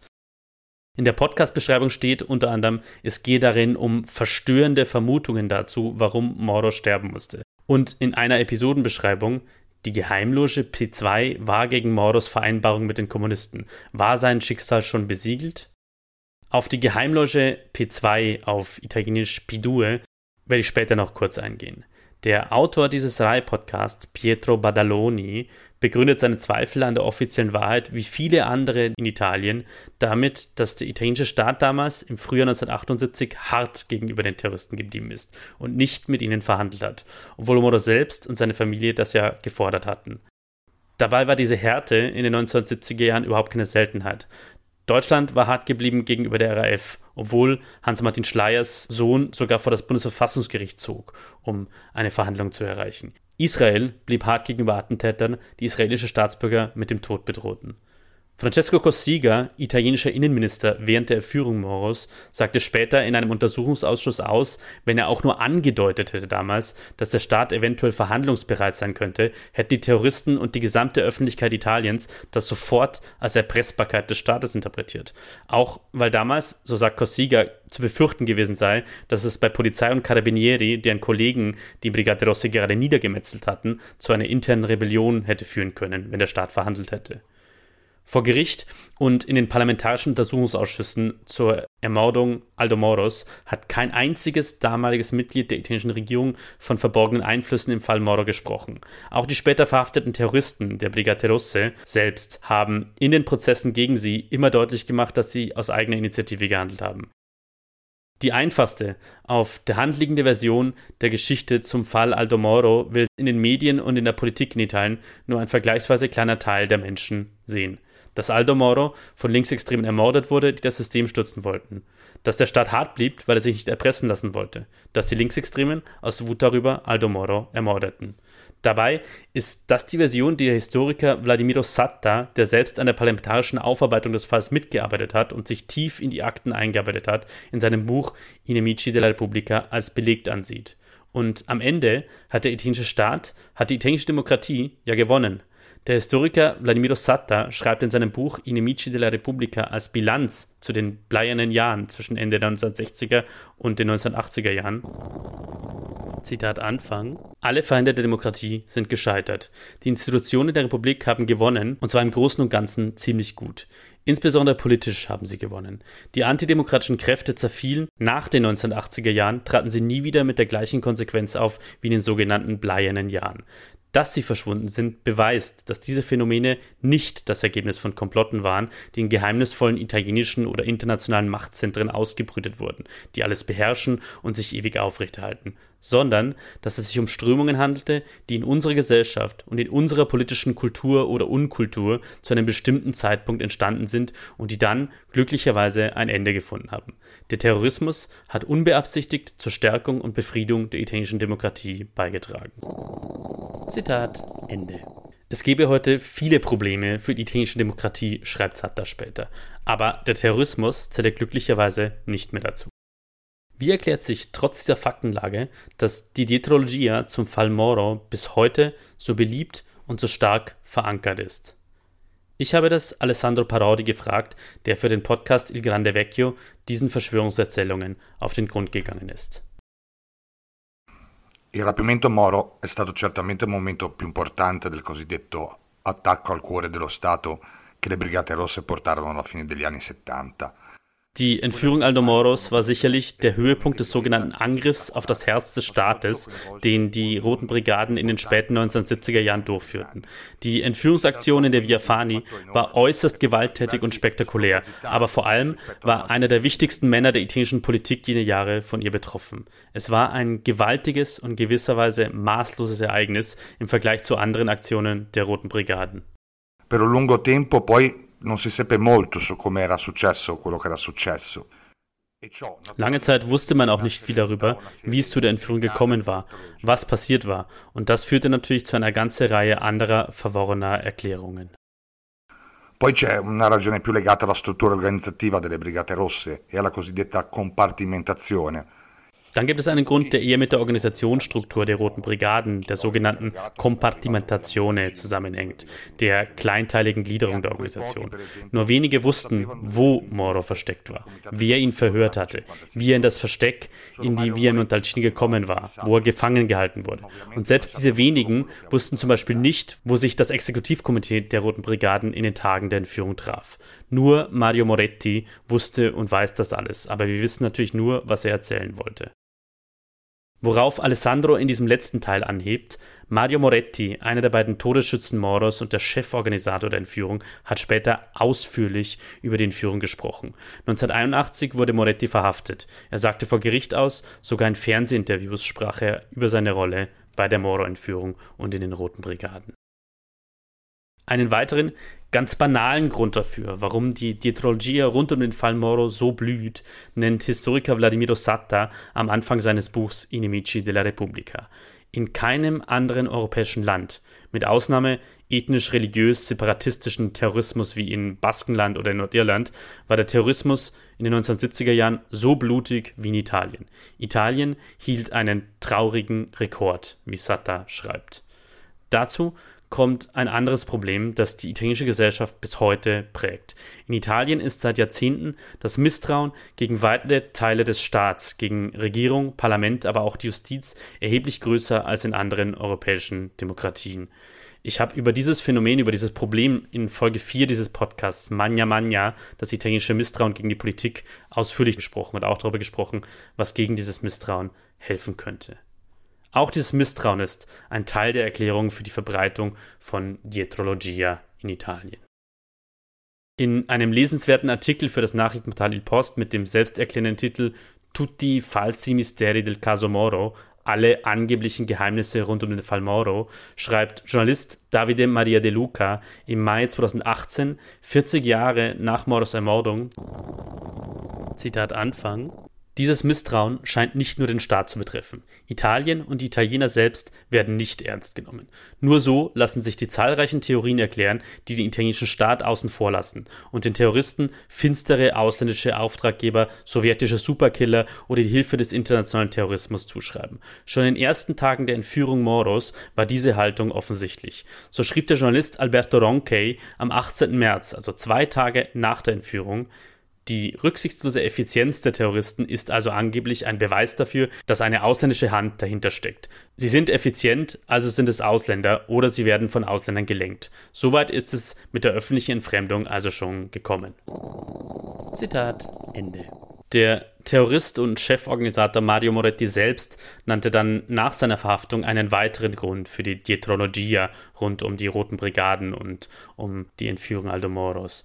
In der Podcast-Beschreibung steht unter anderem, es gehe darin um verstörende Vermutungen dazu, warum Moro sterben musste. Und in einer Episodenbeschreibung, die Geheimloge P2 war gegen Moros Vereinbarung mit den Kommunisten. War sein Schicksal schon besiegelt? Auf die Geheimloge P2 auf Italienisch P2 werde ich später noch kurz eingehen. Der Autor dieses Rai-Podcasts, Pietro Badaloni, begründet seine Zweifel an der offiziellen Wahrheit wie viele andere in Italien damit, dass der italienische Staat damals im Frühjahr 1978 hart gegenüber den Terroristen geblieben ist und nicht mit ihnen verhandelt hat, obwohl Moro selbst und seine Familie das ja gefordert hatten. Dabei war diese Härte in den 1970er Jahren überhaupt keine Seltenheit. Deutschland war hart geblieben gegenüber der RAF, obwohl Hans-Martin Schleyers Sohn sogar vor das Bundesverfassungsgericht zog, um eine Verhandlung zu erreichen. Israel blieb hart gegenüber Attentätern, die israelische Staatsbürger mit dem Tod bedrohten. Francesco Cossiga, italienischer Innenminister während der Erführung Moros, sagte später in einem Untersuchungsausschuss aus, wenn er auch nur angedeutet hätte damals, dass der Staat eventuell verhandlungsbereit sein könnte, hätten die Terroristen und die gesamte Öffentlichkeit Italiens das sofort als Erpressbarkeit des Staates interpretiert. Auch weil damals, so sagt Cossiga, zu befürchten gewesen sei, dass es bei Polizei und Carabinieri, deren Kollegen die Brigate Rossi gerade niedergemetzelt hatten, zu einer internen Rebellion hätte führen können, wenn der Staat verhandelt hätte. Vor Gericht und in den parlamentarischen Untersuchungsausschüssen zur Ermordung Aldo Moros hat kein einziges damaliges Mitglied der italienischen Regierung von verborgenen Einflüssen im Fall Moro gesprochen. Auch die später verhafteten Terroristen der Brigate Rosse selbst haben in den Prozessen gegen sie immer deutlich gemacht, dass sie aus eigener Initiative gehandelt haben. Die einfachste, auf der Hand liegende Version der Geschichte zum Fall Aldo Moro will in den Medien und in der Politik in Italien nur ein vergleichsweise kleiner Teil der Menschen sehen dass Aldo Moro von Linksextremen ermordet wurde, die das System stürzen wollten, dass der Staat hart blieb, weil er sich nicht erpressen lassen wollte, dass die Linksextremen aus Wut darüber Aldo Moro ermordeten. Dabei ist das die Version, die der Historiker Vladimiro Satta, der selbst an der parlamentarischen Aufarbeitung des Falls mitgearbeitet hat und sich tief in die Akten eingearbeitet hat, in seinem Buch Inemici della Repubblica als belegt ansieht. Und am Ende hat der italienische Staat, hat die italienische Demokratie ja gewonnen. Der Historiker Vladimiro Satta schreibt in seinem Buch Inimici della Repubblica als Bilanz zu den bleiernen Jahren zwischen Ende der 1960er und den 1980er Jahren. Zitat Anfang. Alle Feinde der Demokratie sind gescheitert. Die Institutionen der Republik haben gewonnen, und zwar im Großen und Ganzen ziemlich gut. Insbesondere politisch haben sie gewonnen. Die antidemokratischen Kräfte zerfielen. Nach den 1980er Jahren traten sie nie wieder mit der gleichen Konsequenz auf wie in den sogenannten bleiernen Jahren. Dass sie verschwunden sind, beweist, dass diese Phänomene nicht das Ergebnis von Komplotten waren, die in geheimnisvollen italienischen oder internationalen Machtzentren ausgebrütet wurden, die alles beherrschen und sich ewig aufrechterhalten, sondern dass es sich um Strömungen handelte, die in unserer Gesellschaft und in unserer politischen Kultur oder Unkultur zu einem bestimmten Zeitpunkt entstanden sind und die dann glücklicherweise ein Ende gefunden haben. Der Terrorismus hat unbeabsichtigt zur Stärkung und Befriedung der italienischen Demokratie beigetragen. Zitat Ende. Es gäbe heute viele Probleme für die italienische Demokratie, schreibt Zatta später. Aber der Terrorismus zählt glücklicherweise nicht mehr dazu. Wie erklärt sich trotz dieser Faktenlage, dass die Dietrologia zum Fall Moro bis heute so beliebt und so stark verankert ist? Ich habe das Alessandro Parodi gefragt, der für den Podcast Il Grande Vecchio diesen Verschwörungserzählungen auf den Grund gegangen ist. Il rapimento Moro è stato certamente il momento più importante del cosiddetto attacco al cuore dello Stato che le Brigate Rosse portarono alla fine degli anni 70. Die Entführung Aldomoros war sicherlich der Höhepunkt des sogenannten Angriffs auf das Herz des Staates, den die Roten Brigaden in den späten 1970er Jahren durchführten. Die Entführungsaktion in der Via Fani war äußerst gewalttätig und spektakulär, aber vor allem war einer der wichtigsten Männer der italienischen Politik jener Jahre von ihr betroffen. Es war ein gewaltiges und gewisserweise maßloses Ereignis im Vergleich zu anderen Aktionen der Roten Brigaden. Per un lungo tempo poi non si seppe molto su come era successo quello che era successo. E Lange Zeit wusste man auch nicht viel darüber, wie es zu der Entführung gekommen war, was passiert war, und das führte natürlich zu einer ganzen Reihe anderer verworrener Erklärungen. Poi c'è una ragione più legata alla struttura organizzativa delle Brigate Rosse e alla cosiddetta compartimentazione, dann gibt es einen Grund, der eher mit der Organisationsstruktur der Roten Brigaden, der sogenannten Compartimentazione, zusammenhängt, der kleinteiligen Gliederung der Organisation. Nur wenige wussten, wo Moro versteckt war, wer ihn verhört hatte, wie er in das Versteck in die Via Montalcini gekommen war, wo er gefangen gehalten wurde. Und selbst diese wenigen wussten zum Beispiel nicht, wo sich das Exekutivkomitee der Roten Brigaden in den Tagen der Entführung traf. Nur Mario Moretti wusste und weiß das alles, aber wir wissen natürlich nur, was er erzählen wollte. Worauf Alessandro in diesem letzten Teil anhebt, Mario Moretti, einer der beiden Todesschützen Moros und der Cheforganisator der Entführung, hat später ausführlich über die Entführung gesprochen. 1981 wurde Moretti verhaftet. Er sagte vor Gericht aus, sogar in Fernsehinterviews sprach er über seine Rolle bei der Moro-Entführung und in den Roten Brigaden. Einen weiteren, ganz banalen Grund dafür, warum die Dietrologia rund um den Fall Moro so blüht, nennt Historiker Vladimiro Satta am Anfang seines Buchs Inimici della Repubblica. In keinem anderen europäischen Land, mit Ausnahme ethnisch-religiös-separatistischen Terrorismus wie in Baskenland oder in Nordirland, war der Terrorismus in den 1970er Jahren so blutig wie in Italien. Italien hielt einen traurigen Rekord, wie Satta schreibt. Dazu kommt ein anderes Problem, das die italienische Gesellschaft bis heute prägt. In Italien ist seit Jahrzehnten das Misstrauen gegen weite Teile des Staats, gegen Regierung, Parlament, aber auch die Justiz erheblich größer als in anderen europäischen Demokratien. Ich habe über dieses Phänomen, über dieses Problem in Folge 4 dieses Podcasts, Magna Magna, das italienische Misstrauen gegen die Politik, ausführlich gesprochen und auch darüber gesprochen, was gegen dieses Misstrauen helfen könnte. Auch dieses Misstrauen ist ein Teil der Erklärung für die Verbreitung von Dietrologia in Italien. In einem lesenswerten Artikel für das Nachrichtenportal Il Post mit dem selbsterklärenden Titel Tutti falsi misteri del caso Moro, alle angeblichen Geheimnisse rund um den Fall Moro, schreibt Journalist Davide Maria De Luca im Mai 2018, 40 Jahre nach Moros Ermordung, Zitat Anfang, dieses Misstrauen scheint nicht nur den Staat zu betreffen. Italien und die Italiener selbst werden nicht ernst genommen. Nur so lassen sich die zahlreichen Theorien erklären, die den italienischen Staat außen vor lassen und den Terroristen finstere ausländische Auftraggeber, sowjetische Superkiller oder die Hilfe des internationalen Terrorismus zuschreiben. Schon in den ersten Tagen der Entführung Moros war diese Haltung offensichtlich. So schrieb der Journalist Alberto Roncai am 18. März, also zwei Tage nach der Entführung, die rücksichtslose Effizienz der Terroristen ist also angeblich ein Beweis dafür, dass eine ausländische Hand dahinter steckt. Sie sind effizient, also sind es Ausländer oder sie werden von Ausländern gelenkt. Soweit ist es mit der öffentlichen Entfremdung also schon gekommen. Zitat Ende. Der Terrorist und Cheforganisator Mario Moretti selbst nannte dann nach seiner Verhaftung einen weiteren Grund für die Dietrologia rund um die Roten Brigaden und um die Entführung Aldo Moros.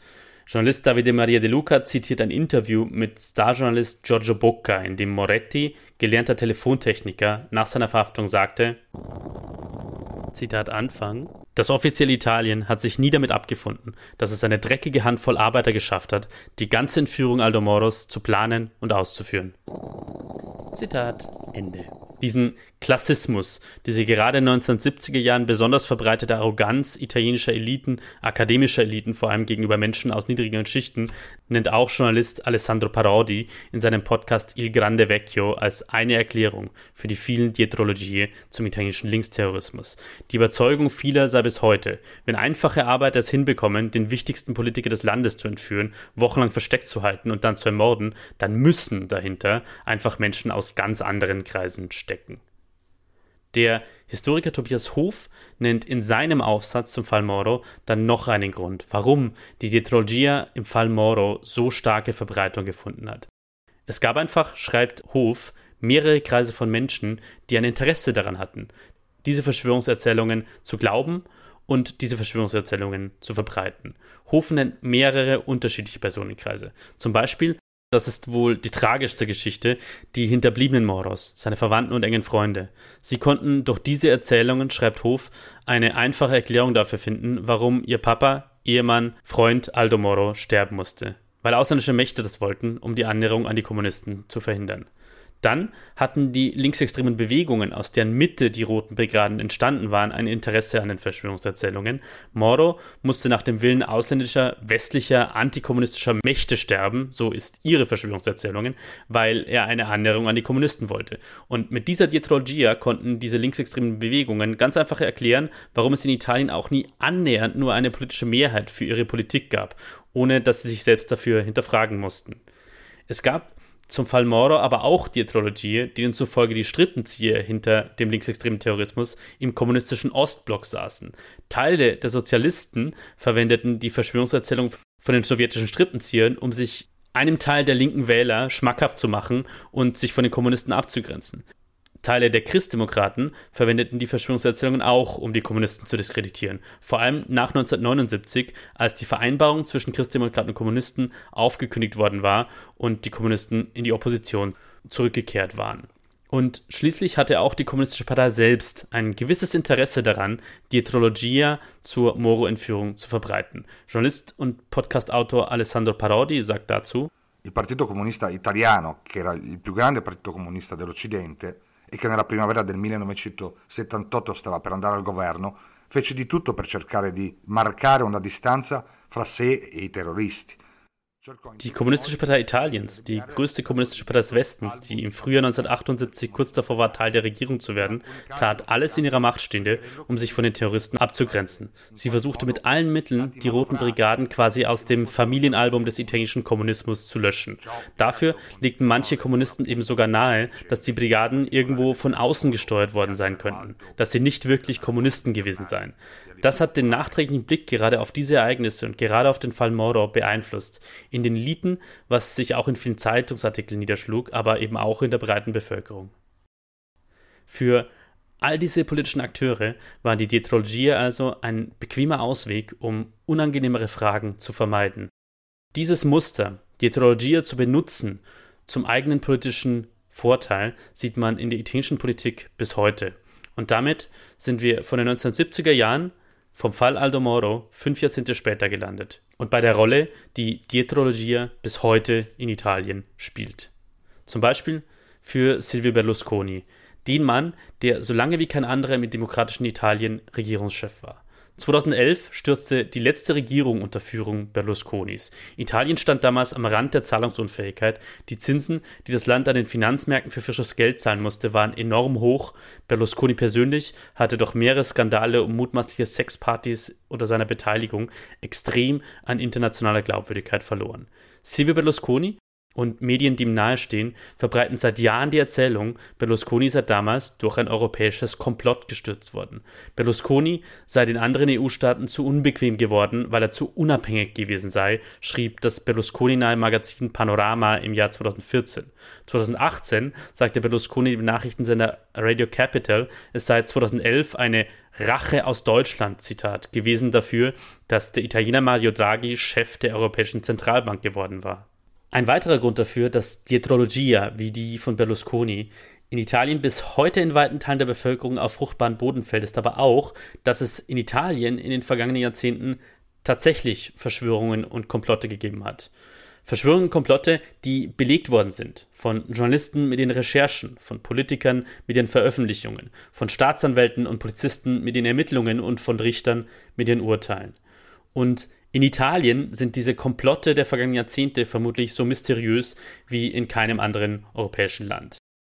Journalist Davide Maria De Luca zitiert ein Interview mit Starjournalist Giorgio Bocca, in dem Moretti, gelernter Telefontechniker, nach seiner Verhaftung sagte, Zitat Anfang. Das offizielle Italien hat sich nie damit abgefunden, dass es eine dreckige Handvoll Arbeiter geschafft hat, die ganze Entführung Aldo Moros zu planen und auszuführen. Zitat Ende. Diesen Klassismus, diese gerade in den 1970er Jahren besonders verbreitete Arroganz italienischer Eliten, akademischer Eliten, vor allem gegenüber Menschen aus niedrigeren Schichten, nennt auch Journalist Alessandro Parodi in seinem Podcast Il Grande Vecchio als eine Erklärung für die vielen Dietrologie zum italienischen Linksterrorismus. Die Überzeugung vieler sei bis heute, wenn einfache Arbeiter es hinbekommen, den wichtigsten Politiker des Landes zu entführen, wochenlang versteckt zu halten und dann zu ermorden, dann müssen dahinter einfach Menschen aus ganz anderen Kreisen stecken. Der Historiker Tobias Hof nennt in seinem Aufsatz zum Fall Moro dann noch einen Grund, warum die Dietrologia im Fall Moro so starke Verbreitung gefunden hat. Es gab einfach, schreibt Hof, mehrere Kreise von Menschen, die ein Interesse daran hatten, diese Verschwörungserzählungen zu glauben und diese Verschwörungserzählungen zu verbreiten. Hof nennt mehrere unterschiedliche Personenkreise. Zum Beispiel das ist wohl die tragischste Geschichte, die hinterbliebenen Moros, seine Verwandten und engen Freunde. Sie konnten durch diese Erzählungen, schreibt Hof, eine einfache Erklärung dafür finden, warum ihr Papa, Ehemann, Freund Aldo Moro sterben musste. Weil ausländische Mächte das wollten, um die Annäherung an die Kommunisten zu verhindern. Dann hatten die linksextremen Bewegungen, aus deren Mitte die Roten Brigaden entstanden waren, ein Interesse an den Verschwörungserzählungen. Moro musste nach dem Willen ausländischer, westlicher, antikommunistischer Mächte sterben, so ist ihre Verschwörungserzählungen, weil er eine Annäherung an die Kommunisten wollte. Und mit dieser Dietrologia konnten diese linksextremen Bewegungen ganz einfach erklären, warum es in Italien auch nie annähernd nur eine politische Mehrheit für ihre Politik gab, ohne dass sie sich selbst dafür hinterfragen mussten. Es gab zum Fall Moro aber auch die Dietrologie, denen zufolge die Strippenzieher hinter dem linksextremen Terrorismus im kommunistischen Ostblock saßen. Teile der Sozialisten verwendeten die Verschwörungserzählung von den sowjetischen Strippenziehern, um sich einem Teil der linken Wähler schmackhaft zu machen und sich von den Kommunisten abzugrenzen. Teile der Christdemokraten verwendeten die Verschwörungserzählungen auch, um die Kommunisten zu diskreditieren. Vor allem nach 1979, als die Vereinbarung zwischen Christdemokraten und Kommunisten aufgekündigt worden war und die Kommunisten in die Opposition zurückgekehrt waren. Und schließlich hatte auch die Kommunistische Partei selbst ein gewisses Interesse daran, die Heterologia zur Moro-Entführung zu verbreiten. Journalist und Podcastautor Alessandro Parodi sagt dazu: Il Partito Comunista Italiano, che era il più grande partito comunista dell'Occidente, e che nella primavera del 1978 stava per andare al governo, fece di tutto per cercare di marcare una distanza fra sé e i terroristi. Die Kommunistische Partei Italiens, die größte kommunistische Partei des Westens, die im Frühjahr 1978 kurz davor war, Teil der Regierung zu werden, tat alles in ihrer Macht Stehende, um sich von den Terroristen abzugrenzen. Sie versuchte mit allen Mitteln, die Roten Brigaden quasi aus dem Familienalbum des italienischen Kommunismus zu löschen. Dafür legten manche Kommunisten eben sogar nahe, dass die Brigaden irgendwo von außen gesteuert worden sein könnten, dass sie nicht wirklich Kommunisten gewesen seien. Das hat den nachträglichen Blick gerade auf diese Ereignisse und gerade auf den Fall Moro beeinflusst. In den Eliten, was sich auch in vielen Zeitungsartikeln niederschlug, aber eben auch in der breiten Bevölkerung. Für all diese politischen Akteure war die Dietrologie also ein bequemer Ausweg, um unangenehmere Fragen zu vermeiden. Dieses Muster, Dietrologie zu benutzen zum eigenen politischen Vorteil, sieht man in der italienischen Politik bis heute. Und damit sind wir von den 1970er Jahren vom Fall Aldo Moro fünf Jahrzehnte später gelandet und bei der Rolle, die Dietrologia bis heute in Italien spielt. Zum Beispiel für Silvio Berlusconi, den Mann, der so lange wie kein anderer im demokratischen Italien Regierungschef war. 2011 stürzte die letzte Regierung unter Führung Berlusconis. Italien stand damals am Rand der Zahlungsunfähigkeit. Die Zinsen, die das Land an den Finanzmärkten für frisches Geld zahlen musste, waren enorm hoch. Berlusconi persönlich hatte durch mehrere Skandale um mutmaßliche Sexpartys unter seiner Beteiligung extrem an internationaler Glaubwürdigkeit verloren. Silvio Berlusconi und Medien, die ihm nahestehen, verbreiten seit Jahren die Erzählung, Berlusconi sei damals durch ein europäisches Komplott gestürzt worden. Berlusconi sei den anderen EU-Staaten zu unbequem geworden, weil er zu unabhängig gewesen sei, schrieb das Berlusconi-nahe Magazin Panorama im Jahr 2014. 2018 sagte Berlusconi im Nachrichtensender Radio Capital, es sei 2011 eine Rache aus Deutschland, Zitat, gewesen dafür, dass der Italiener Mario Draghi Chef der Europäischen Zentralbank geworden war. Ein weiterer Grund dafür, dass Dietrologia, wie die von Berlusconi, in Italien bis heute in weiten Teilen der Bevölkerung auf fruchtbaren Boden fällt, ist aber auch, dass es in Italien in den vergangenen Jahrzehnten tatsächlich Verschwörungen und Komplotte gegeben hat. Verschwörungen und Komplotte, die belegt worden sind von Journalisten mit den Recherchen, von Politikern mit den Veröffentlichungen, von Staatsanwälten und Polizisten mit den Ermittlungen und von Richtern mit den Urteilen. Und in Italien sind diese Komplotte der vergangenen Jahrzehnte vermutlich so mysteriös wie in keinem anderen europäischen Land.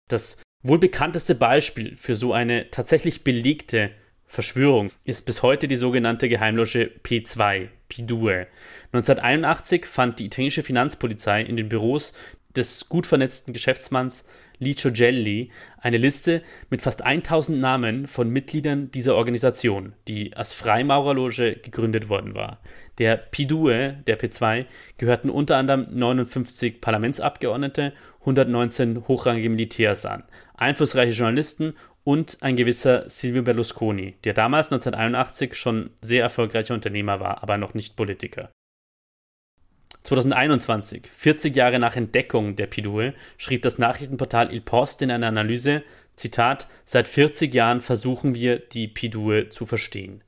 Das wohl bekannteste Beispiel für so eine tatsächlich belegte Verschwörung ist bis heute die sogenannte Geheimloge P2, P2. 1981 fand die italienische Finanzpolizei in den Büros des gut vernetzten Geschäftsmanns Licio Gelli eine Liste mit fast 1000 Namen von Mitgliedern dieser Organisation, die als Freimaurerloge gegründet worden war. Der P2, der P2, gehörten unter anderem 59 Parlamentsabgeordnete, 119 hochrangige Militärs an, einflussreiche Journalisten und ein gewisser Silvio Berlusconi, der damals 1981 schon sehr erfolgreicher Unternehmer war, aber noch nicht Politiker. 2021, 40 Jahre nach Entdeckung der Pidue, schrieb das Nachrichtenportal Il Post in einer Analyse, Zitat, seit 40 Jahren versuchen wir, die Pidue zu verstehen.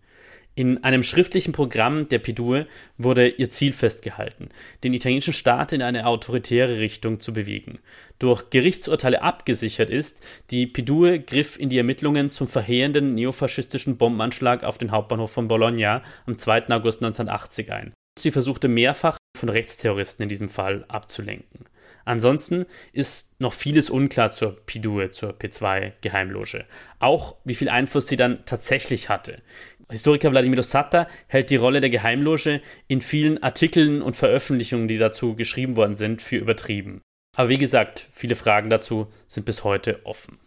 In einem schriftlichen Programm der Pidue wurde ihr Ziel festgehalten, den italienischen Staat in eine autoritäre Richtung zu bewegen. Durch Gerichtsurteile abgesichert ist, die Pidue griff in die Ermittlungen zum verheerenden neofaschistischen Bombenanschlag auf den Hauptbahnhof von Bologna am 2. August 1980 ein. Sie versuchte mehrfach von Rechtsterroristen in diesem Fall abzulenken. Ansonsten ist noch vieles unklar zur Pidue, zur P2 Geheimloge. Auch wie viel Einfluss sie dann tatsächlich hatte. Historiker Vladimir Satta hält die Rolle der Geheimloge in vielen Artikeln und Veröffentlichungen, die dazu geschrieben worden sind, für übertrieben. Aber wie gesagt, viele Fragen dazu sind bis heute offen.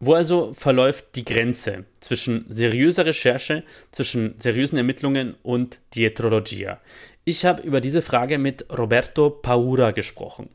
Wo also verläuft die Grenze zwischen seriöser Recherche, zwischen seriösen Ermittlungen und Dietrologia? Ich habe über diese Frage mit Roberto Paura gesprochen.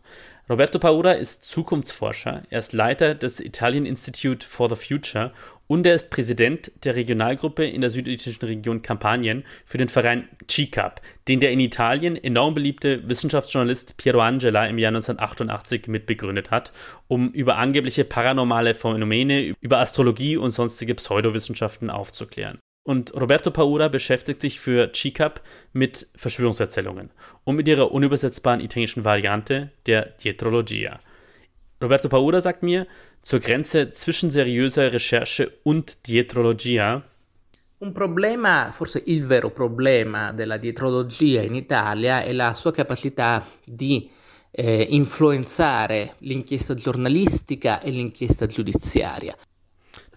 Roberto Paura ist Zukunftsforscher, er ist Leiter des Italian Institute for the Future und er ist Präsident der Regionalgruppe in der süditalienischen Region Kampanien für den Verein CICAP, den der in Italien enorm beliebte Wissenschaftsjournalist Piero Angela im Jahr 1988 mitbegründet hat, um über angebliche paranormale Phänomene, über Astrologie und sonstige Pseudowissenschaften aufzuklären. Und Roberto Paura beschäftigt sich für CICAP mit Verschwörungserzählungen und mit ihrer unübersetzbaren italienischen Variante der Dietrologia. Roberto Paura sagt mir, zur Grenze zwischen seriöser Recherche und Dietrologia un problema, forse il vero problema della dietrologia in Italia è la sua capacità di eh, influenzare l'inchiesta giornalistica e l'inchiesta giudiziaria.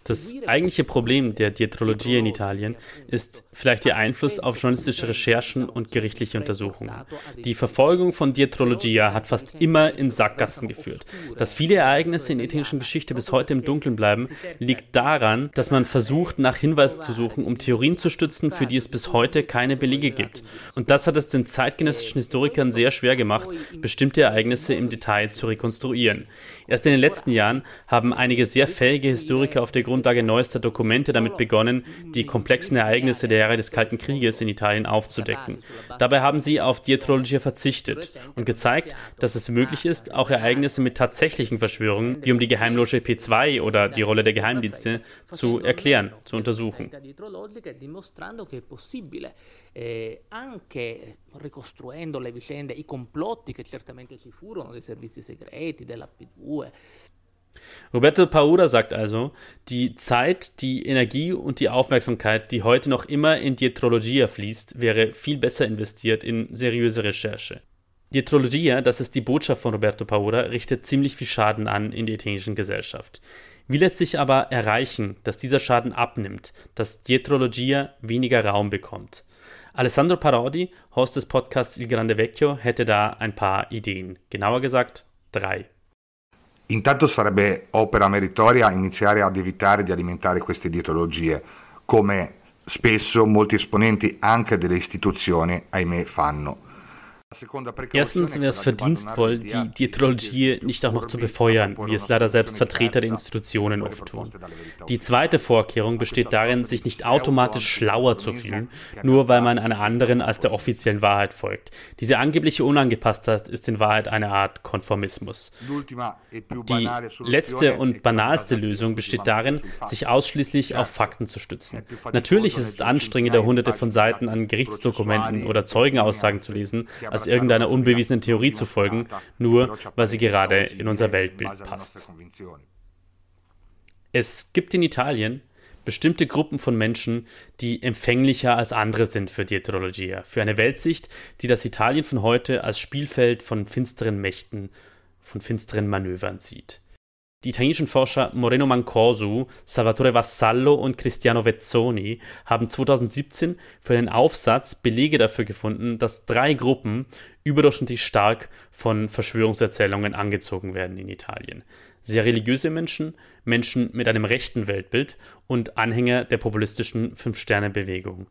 Das eigentliche Problem der Dietrologie in Italien ist vielleicht ihr Einfluss auf journalistische Recherchen und gerichtliche Untersuchungen. Die Verfolgung von Dietrologia hat fast immer in Sackgassen geführt. Dass viele Ereignisse in italienischen Geschichte bis heute im Dunkeln bleiben, liegt daran, dass man versucht, nach Hinweisen zu suchen, um Theorien zu stützen, für die es bis heute keine Belege gibt. Und das hat es den zeitgenössischen Historikern sehr schwer gemacht, bestimmte Ereignisse im Detail zu rekonstruieren. Erst in den letzten Jahren haben einige sehr fähige Historiker auf der Grundlage neuester Dokumente damit begonnen, die komplexen Ereignisse der Jahre des Kalten Krieges in Italien aufzudecken. Dabei haben sie auf Dietrologie verzichtet und gezeigt, dass es möglich ist, auch Ereignisse mit tatsächlichen Verschwörungen, wie um die Geheimloge P2 oder die Rolle der Geheimdienste, zu erklären, zu untersuchen eh, anche ricostruendo le vicende, i complotti che certamente ci furono dei servizi segreti, della P2. Roberto Paura sagt also, die Zeit, die Energie und die Aufmerksamkeit, die heute noch immer in Dietrologia fließt, wäre viel besser investiert in seriöse Recherche. Dietrologia, das ist die Botschaft von Roberto Paura, richtet ziemlich viel Schaden an in der italienischen Gesellschaft. Wie lässt sich aber erreichen, dass dieser Schaden abnimmt, dass Dietrologia weniger Raum bekommt? Alessandro Parodi, Host des Podcasts Il Grande Vecchio, hätte da ein paar Ideen. Genauer gesagt, 3. Intanto sarebbe opera meritoria iniziare ad evitare di alimentare queste dietrologie, come spesso molti esponenti anche delle istituzioni, ahimè, fanno. Erstens wäre es verdienstvoll, die Dietrologie nicht auch noch zu befeuern, wie es leider selbst Vertreter der Institutionen oft tun. Die zweite Vorkehrung besteht darin, sich nicht automatisch schlauer zu fühlen, nur weil man einer anderen als der offiziellen Wahrheit folgt. Diese angebliche Unangepasstheit ist in Wahrheit eine Art Konformismus. Die letzte und banalste Lösung besteht darin, sich ausschließlich auf Fakten zu stützen. Natürlich ist es anstrengender, hunderte von Seiten an Gerichtsdokumenten oder Zeugenaussagen zu lesen, als als irgendeiner unbewiesenen Theorie zu folgen, nur weil sie gerade in unser Weltbild passt. Es gibt in Italien bestimmte Gruppen von Menschen, die empfänglicher als andere sind für Dietrologia, für eine Weltsicht, die das Italien von heute als Spielfeld von finsteren Mächten, von finsteren Manövern sieht. Die italienischen Forscher Moreno Mancosu, Salvatore Vassallo und Cristiano Vezzoni haben 2017 für einen Aufsatz Belege dafür gefunden, dass drei Gruppen überdurchschnittlich stark von Verschwörungserzählungen angezogen werden in Italien. Sehr religiöse Menschen, Menschen mit einem rechten Weltbild und Anhänger der populistischen Fünf-Sterne-Bewegung.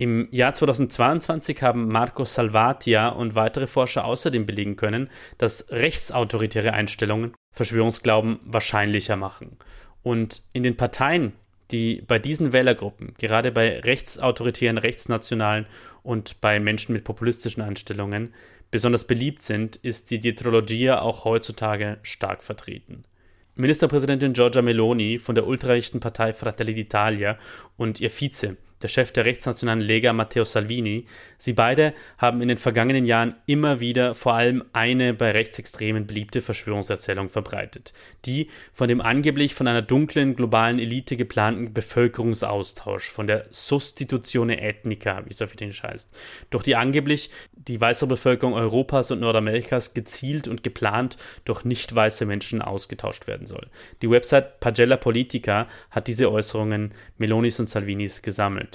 Im Jahr 2022 haben Marco Salvatia und weitere Forscher außerdem belegen können, dass rechtsautoritäre Einstellungen Verschwörungsglauben wahrscheinlicher machen. Und in den Parteien, die bei diesen Wählergruppen, gerade bei rechtsautoritären, rechtsnationalen und bei Menschen mit populistischen Einstellungen, besonders beliebt sind, ist die Dietrologia auch heutzutage stark vertreten. Ministerpräsidentin Giorgia Meloni von der ultrarechten Partei Fratelli d'Italia und ihr Vize, der Chef der rechtsnationalen Lega Matteo Salvini. Sie beide haben in den vergangenen Jahren immer wieder vor allem eine bei Rechtsextremen beliebte Verschwörungserzählung verbreitet, die von dem angeblich von einer dunklen globalen Elite geplanten Bevölkerungsaustausch, von der Sostitutione Ethnica, wie es auf Italienisch heißt, durch die angeblich die weiße Bevölkerung Europas und Nordamerikas gezielt und geplant durch nicht weiße Menschen ausgetauscht werden soll. Die Website Pagella Politica hat diese Äußerungen Melonis und Salvinis gesammelt.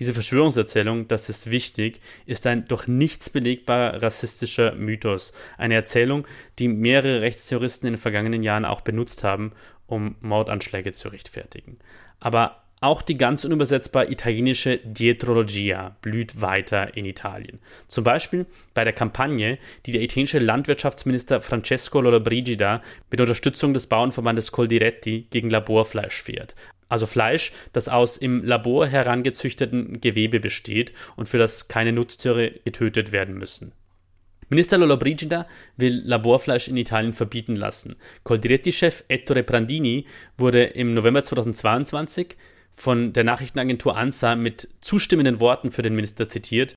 Diese Verschwörungserzählung, das ist wichtig, ist ein durch nichts belegbarer rassistischer Mythos. Eine Erzählung, die mehrere Rechtstheoristen in den vergangenen Jahren auch benutzt haben, um Mordanschläge zu rechtfertigen. Aber auch die ganz unübersetzbar italienische Dietrologia blüht weiter in Italien. Zum Beispiel bei der Kampagne, die der italienische Landwirtschaftsminister Francesco Lollobrigida mit Unterstützung des Bauernverbandes Coldiretti gegen Laborfleisch fährt also Fleisch, das aus im Labor herangezüchteten Gewebe besteht und für das keine Nutztiere getötet werden müssen. Minister Lollobrigida will Laborfleisch in Italien verbieten lassen. Coldiretti-Chef Ettore Prandini wurde im November 2022 von der Nachrichtenagentur ANSA mit zustimmenden Worten für den Minister zitiert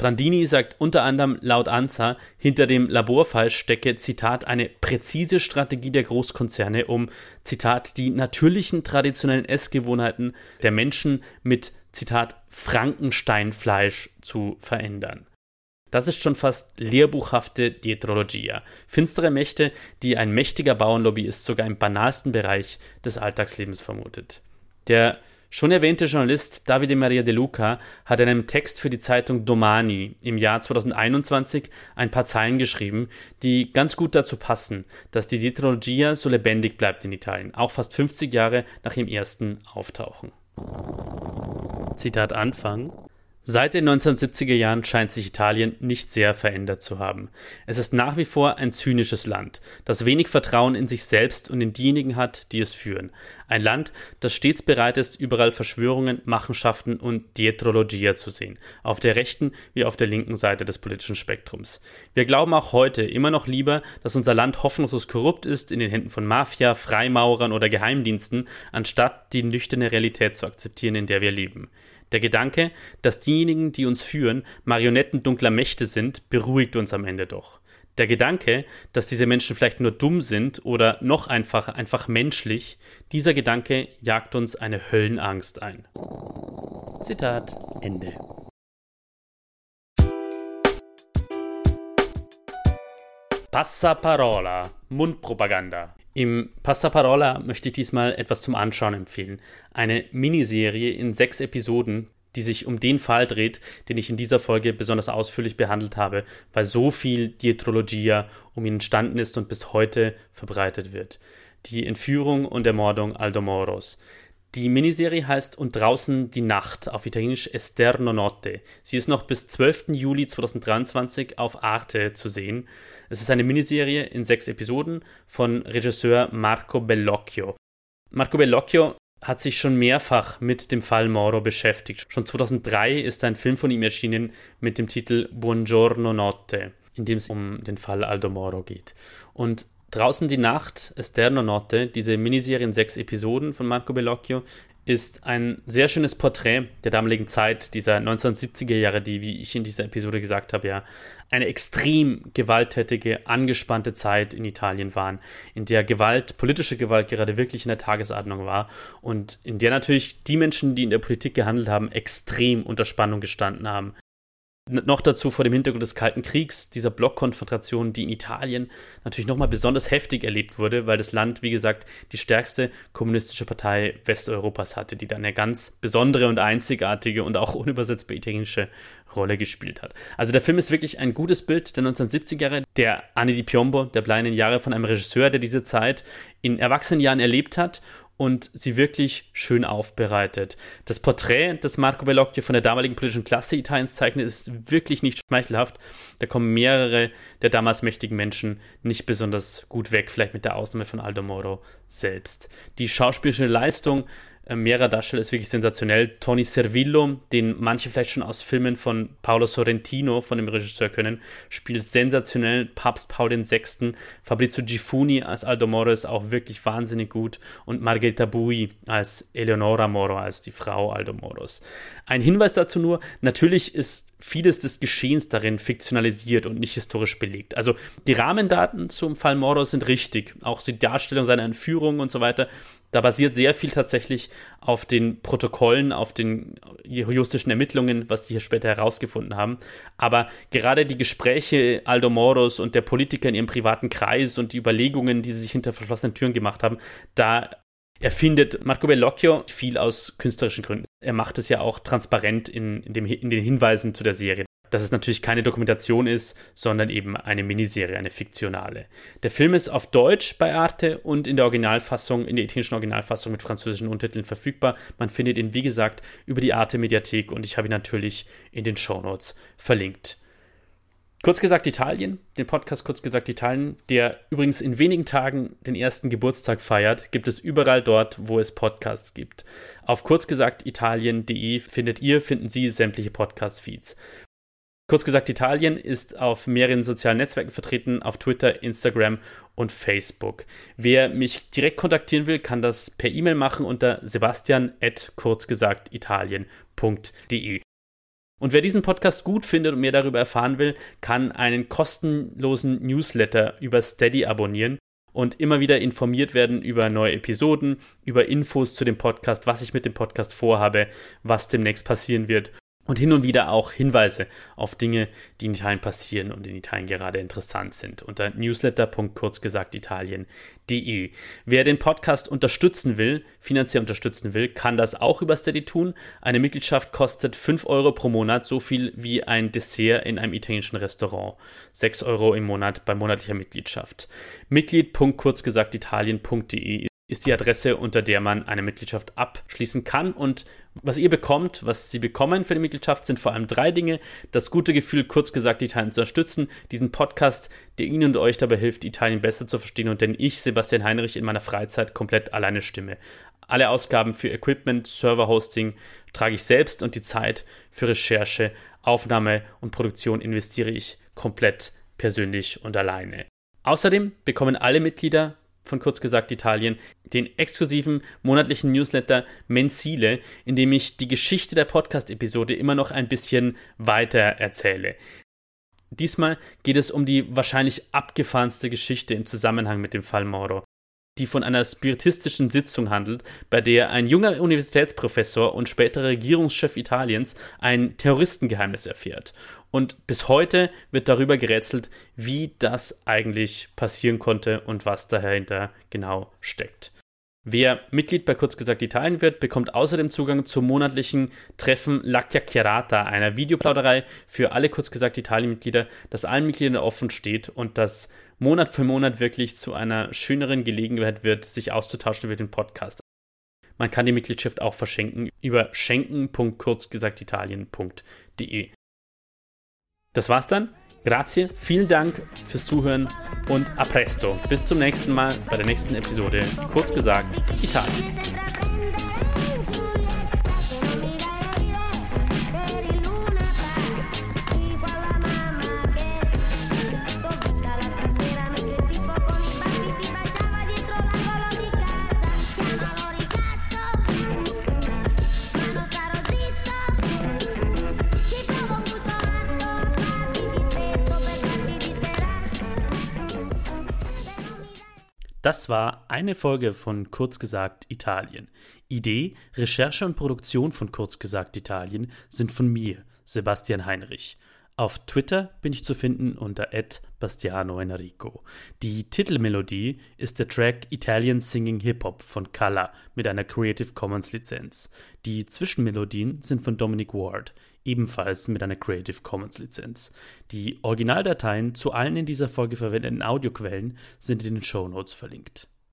Brandini sagt unter anderem laut ANSA, hinter dem Laborfall stecke, Zitat, eine präzise Strategie der Großkonzerne, um, Zitat, die natürlichen traditionellen Essgewohnheiten der Menschen mit, Zitat, Frankensteinfleisch zu verändern. Das ist schon fast lehrbuchhafte Dietrologia. Finstere Mächte, die ein mächtiger Bauernlobbyist sogar im banalsten Bereich des Alltagslebens vermutet. Der Schon erwähnte Journalist Davide Maria De Luca hat in einem Text für die Zeitung Domani im Jahr 2021 ein paar Zeilen geschrieben, die ganz gut dazu passen, dass die Dietrologia so lebendig bleibt in Italien, auch fast 50 Jahre nach ihrem ersten Auftauchen. Zitat Anfang. Seit den 1970er Jahren scheint sich Italien nicht sehr verändert zu haben. Es ist nach wie vor ein zynisches Land, das wenig Vertrauen in sich selbst und in diejenigen hat, die es führen. Ein Land, das stets bereit ist, überall Verschwörungen, Machenschaften und Dietrologia zu sehen, auf der rechten wie auf der linken Seite des politischen Spektrums. Wir glauben auch heute immer noch lieber, dass unser Land hoffnungslos korrupt ist in den Händen von Mafia, Freimaurern oder Geheimdiensten, anstatt die nüchterne Realität zu akzeptieren, in der wir leben. Der Gedanke, dass diejenigen, die uns führen, Marionetten dunkler Mächte sind, beruhigt uns am Ende doch. Der Gedanke, dass diese Menschen vielleicht nur dumm sind oder noch einfacher, einfach menschlich, dieser Gedanke jagt uns eine Höllenangst ein. Zitat Ende. Passaparola, Mundpropaganda. Im Passaparola möchte ich diesmal etwas zum Anschauen empfehlen. Eine Miniserie in sechs Episoden, die sich um den Fall dreht, den ich in dieser Folge besonders ausführlich behandelt habe, weil so viel Dietrologia um ihn entstanden ist und bis heute verbreitet wird. Die Entführung und Ermordung Aldo Moros. Die Miniserie heißt Und draußen die Nacht, auf Italienisch Esterno Notte. Sie ist noch bis 12. Juli 2023 auf Arte zu sehen. Es ist eine Miniserie in sechs Episoden von Regisseur Marco Bellocchio. Marco Bellocchio hat sich schon mehrfach mit dem Fall Moro beschäftigt. Schon 2003 ist ein Film von ihm erschienen mit dem Titel Buongiorno Notte, in dem es um den Fall Aldo Moro geht. Und Draußen die Nacht, Esterno Notte, diese Miniserie in sechs Episoden von Marco Bellocchio, ist ein sehr schönes Porträt der damaligen Zeit, dieser 1970er Jahre, die, wie ich in dieser Episode gesagt habe, ja, eine extrem gewalttätige, angespannte Zeit in Italien waren, in der Gewalt, politische Gewalt gerade wirklich in der Tagesordnung war und in der natürlich die Menschen, die in der Politik gehandelt haben, extrem unter Spannung gestanden haben noch dazu vor dem Hintergrund des Kalten Kriegs, dieser Blockkonfrontation, die in Italien natürlich nochmal besonders heftig erlebt wurde, weil das Land, wie gesagt, die stärkste kommunistische Partei Westeuropas hatte, die da eine ganz besondere und einzigartige und auch unübersetzbar italienische Rolle gespielt hat. Also der Film ist wirklich ein gutes Bild der 1970er Jahre, der Anni di Piombo, der bleinen Jahre von einem Regisseur, der diese Zeit in Erwachsenenjahren erlebt hat und sie wirklich schön aufbereitet. Das Porträt, das Marco Bellocchio von der damaligen politischen Klasse Italiens zeichnet, ist wirklich nicht schmeichelhaft. Da kommen mehrere der damals mächtigen Menschen nicht besonders gut weg, vielleicht mit der Ausnahme von Aldo Moro selbst. Die schauspielerische Leistung mehrerer Darsteller ist wirklich sensationell. Tony Servillo, den manche vielleicht schon aus Filmen von Paolo Sorrentino, von dem Regisseur können, spielt sensationell. Papst Paul VI. Fabrizio Gifuni als Aldo Moro ist auch wirklich wahnsinnig gut. Und Margherita Bui als Eleonora Moro, als die Frau Aldo Moros. Ein Hinweis dazu nur, natürlich ist vieles des Geschehens darin fiktionalisiert und nicht historisch belegt. Also die Rahmendaten zum Fall Moro sind richtig. Auch die Darstellung seiner Entführung und so weiter da basiert sehr viel tatsächlich auf den Protokollen, auf den juristischen Ermittlungen, was die hier später herausgefunden haben. Aber gerade die Gespräche Aldo Moros und der Politiker in ihrem privaten Kreis und die Überlegungen, die sie sich hinter verschlossenen Türen gemacht haben, da erfindet Marco Bellocchio viel aus künstlerischen Gründen. Er macht es ja auch transparent in, in, dem, in den Hinweisen zu der Serie dass es natürlich keine Dokumentation ist, sondern eben eine Miniserie, eine fiktionale. Der Film ist auf Deutsch bei Arte und in der Originalfassung, in der italienischen Originalfassung mit französischen Untertiteln verfügbar. Man findet ihn, wie gesagt, über die Arte Mediathek und ich habe ihn natürlich in den Shownotes verlinkt. Kurz gesagt Italien, den Podcast Kurz gesagt Italien, der übrigens in wenigen Tagen den ersten Geburtstag feiert, gibt es überall dort, wo es Podcasts gibt. Auf kurzgesagtitalien.de findet ihr, finden Sie sämtliche Podcast-Feeds. Kurz gesagt, Italien ist auf mehreren sozialen Netzwerken vertreten, auf Twitter, Instagram und Facebook. Wer mich direkt kontaktieren will, kann das per E-Mail machen unter sebastian.kurzgesagtitalien.de. Und wer diesen Podcast gut findet und mehr darüber erfahren will, kann einen kostenlosen Newsletter über Steady abonnieren und immer wieder informiert werden über neue Episoden, über Infos zu dem Podcast, was ich mit dem Podcast vorhabe, was demnächst passieren wird und hin und wieder auch Hinweise auf Dinge, die in Italien passieren und in Italien gerade interessant sind. Unter newsletter.kurzgesagtitalien.de. Wer den Podcast unterstützen will, finanziell unterstützen will, kann das auch über Steady tun. Eine Mitgliedschaft kostet 5 Euro pro Monat, so viel wie ein Dessert in einem italienischen Restaurant. 6 Euro im Monat bei monatlicher Mitgliedschaft. Mitglied.kurzgesagtitalien.de ist die Adresse, unter der man eine Mitgliedschaft abschließen kann. Und was ihr bekommt, was Sie bekommen für die Mitgliedschaft, sind vor allem drei Dinge. Das gute Gefühl, kurz gesagt, Italien zu unterstützen. Diesen Podcast, der Ihnen und euch dabei hilft, Italien besser zu verstehen und den ich, Sebastian Heinrich, in meiner Freizeit komplett alleine stimme. Alle Ausgaben für Equipment, Server-Hosting trage ich selbst und die Zeit für Recherche, Aufnahme und Produktion investiere ich komplett persönlich und alleine. Außerdem bekommen alle Mitglieder von kurz gesagt Italien, den exklusiven monatlichen Newsletter Mensile, in dem ich die Geschichte der Podcast-Episode immer noch ein bisschen weiter erzähle. Diesmal geht es um die wahrscheinlich abgefahrenste Geschichte im Zusammenhang mit dem Fall Moro die von einer spiritistischen Sitzung handelt, bei der ein junger Universitätsprofessor und späterer Regierungschef Italiens ein Terroristengeheimnis erfährt. Und bis heute wird darüber gerätselt, wie das eigentlich passieren konnte und was dahinter genau steckt. Wer Mitglied bei Kurz gesagt Italien wird, bekommt außerdem Zugang zum monatlichen Treffen La Chiacchierata, einer Videoplauderei für alle Kurz gesagt Italien-Mitglieder, das allen Mitgliedern offen steht und das Monat für Monat wirklich zu einer schöneren Gelegenheit wird, sich auszutauschen über den Podcast. Man kann die Mitgliedschaft auch verschenken über schenken.kurzgesagtitalien.de. Das war's dann. Grazie, vielen Dank fürs Zuhören und a presto. Bis zum nächsten Mal bei der nächsten Episode. Kurz gesagt, Italien. Das war eine Folge von Kurz gesagt Italien. Idee, Recherche und Produktion von Kurz gesagt Italien sind von mir, Sebastian Heinrich. Auf Twitter bin ich zu finden unter Bastiano Enrico. Die Titelmelodie ist der Track Italian Singing Hip Hop von Kalla mit einer Creative Commons Lizenz. Die Zwischenmelodien sind von Dominic Ward ebenfalls mit einer Creative Commons Lizenz. Die Originaldateien zu allen in dieser Folge verwendeten Audioquellen sind in den Show Notes verlinkt.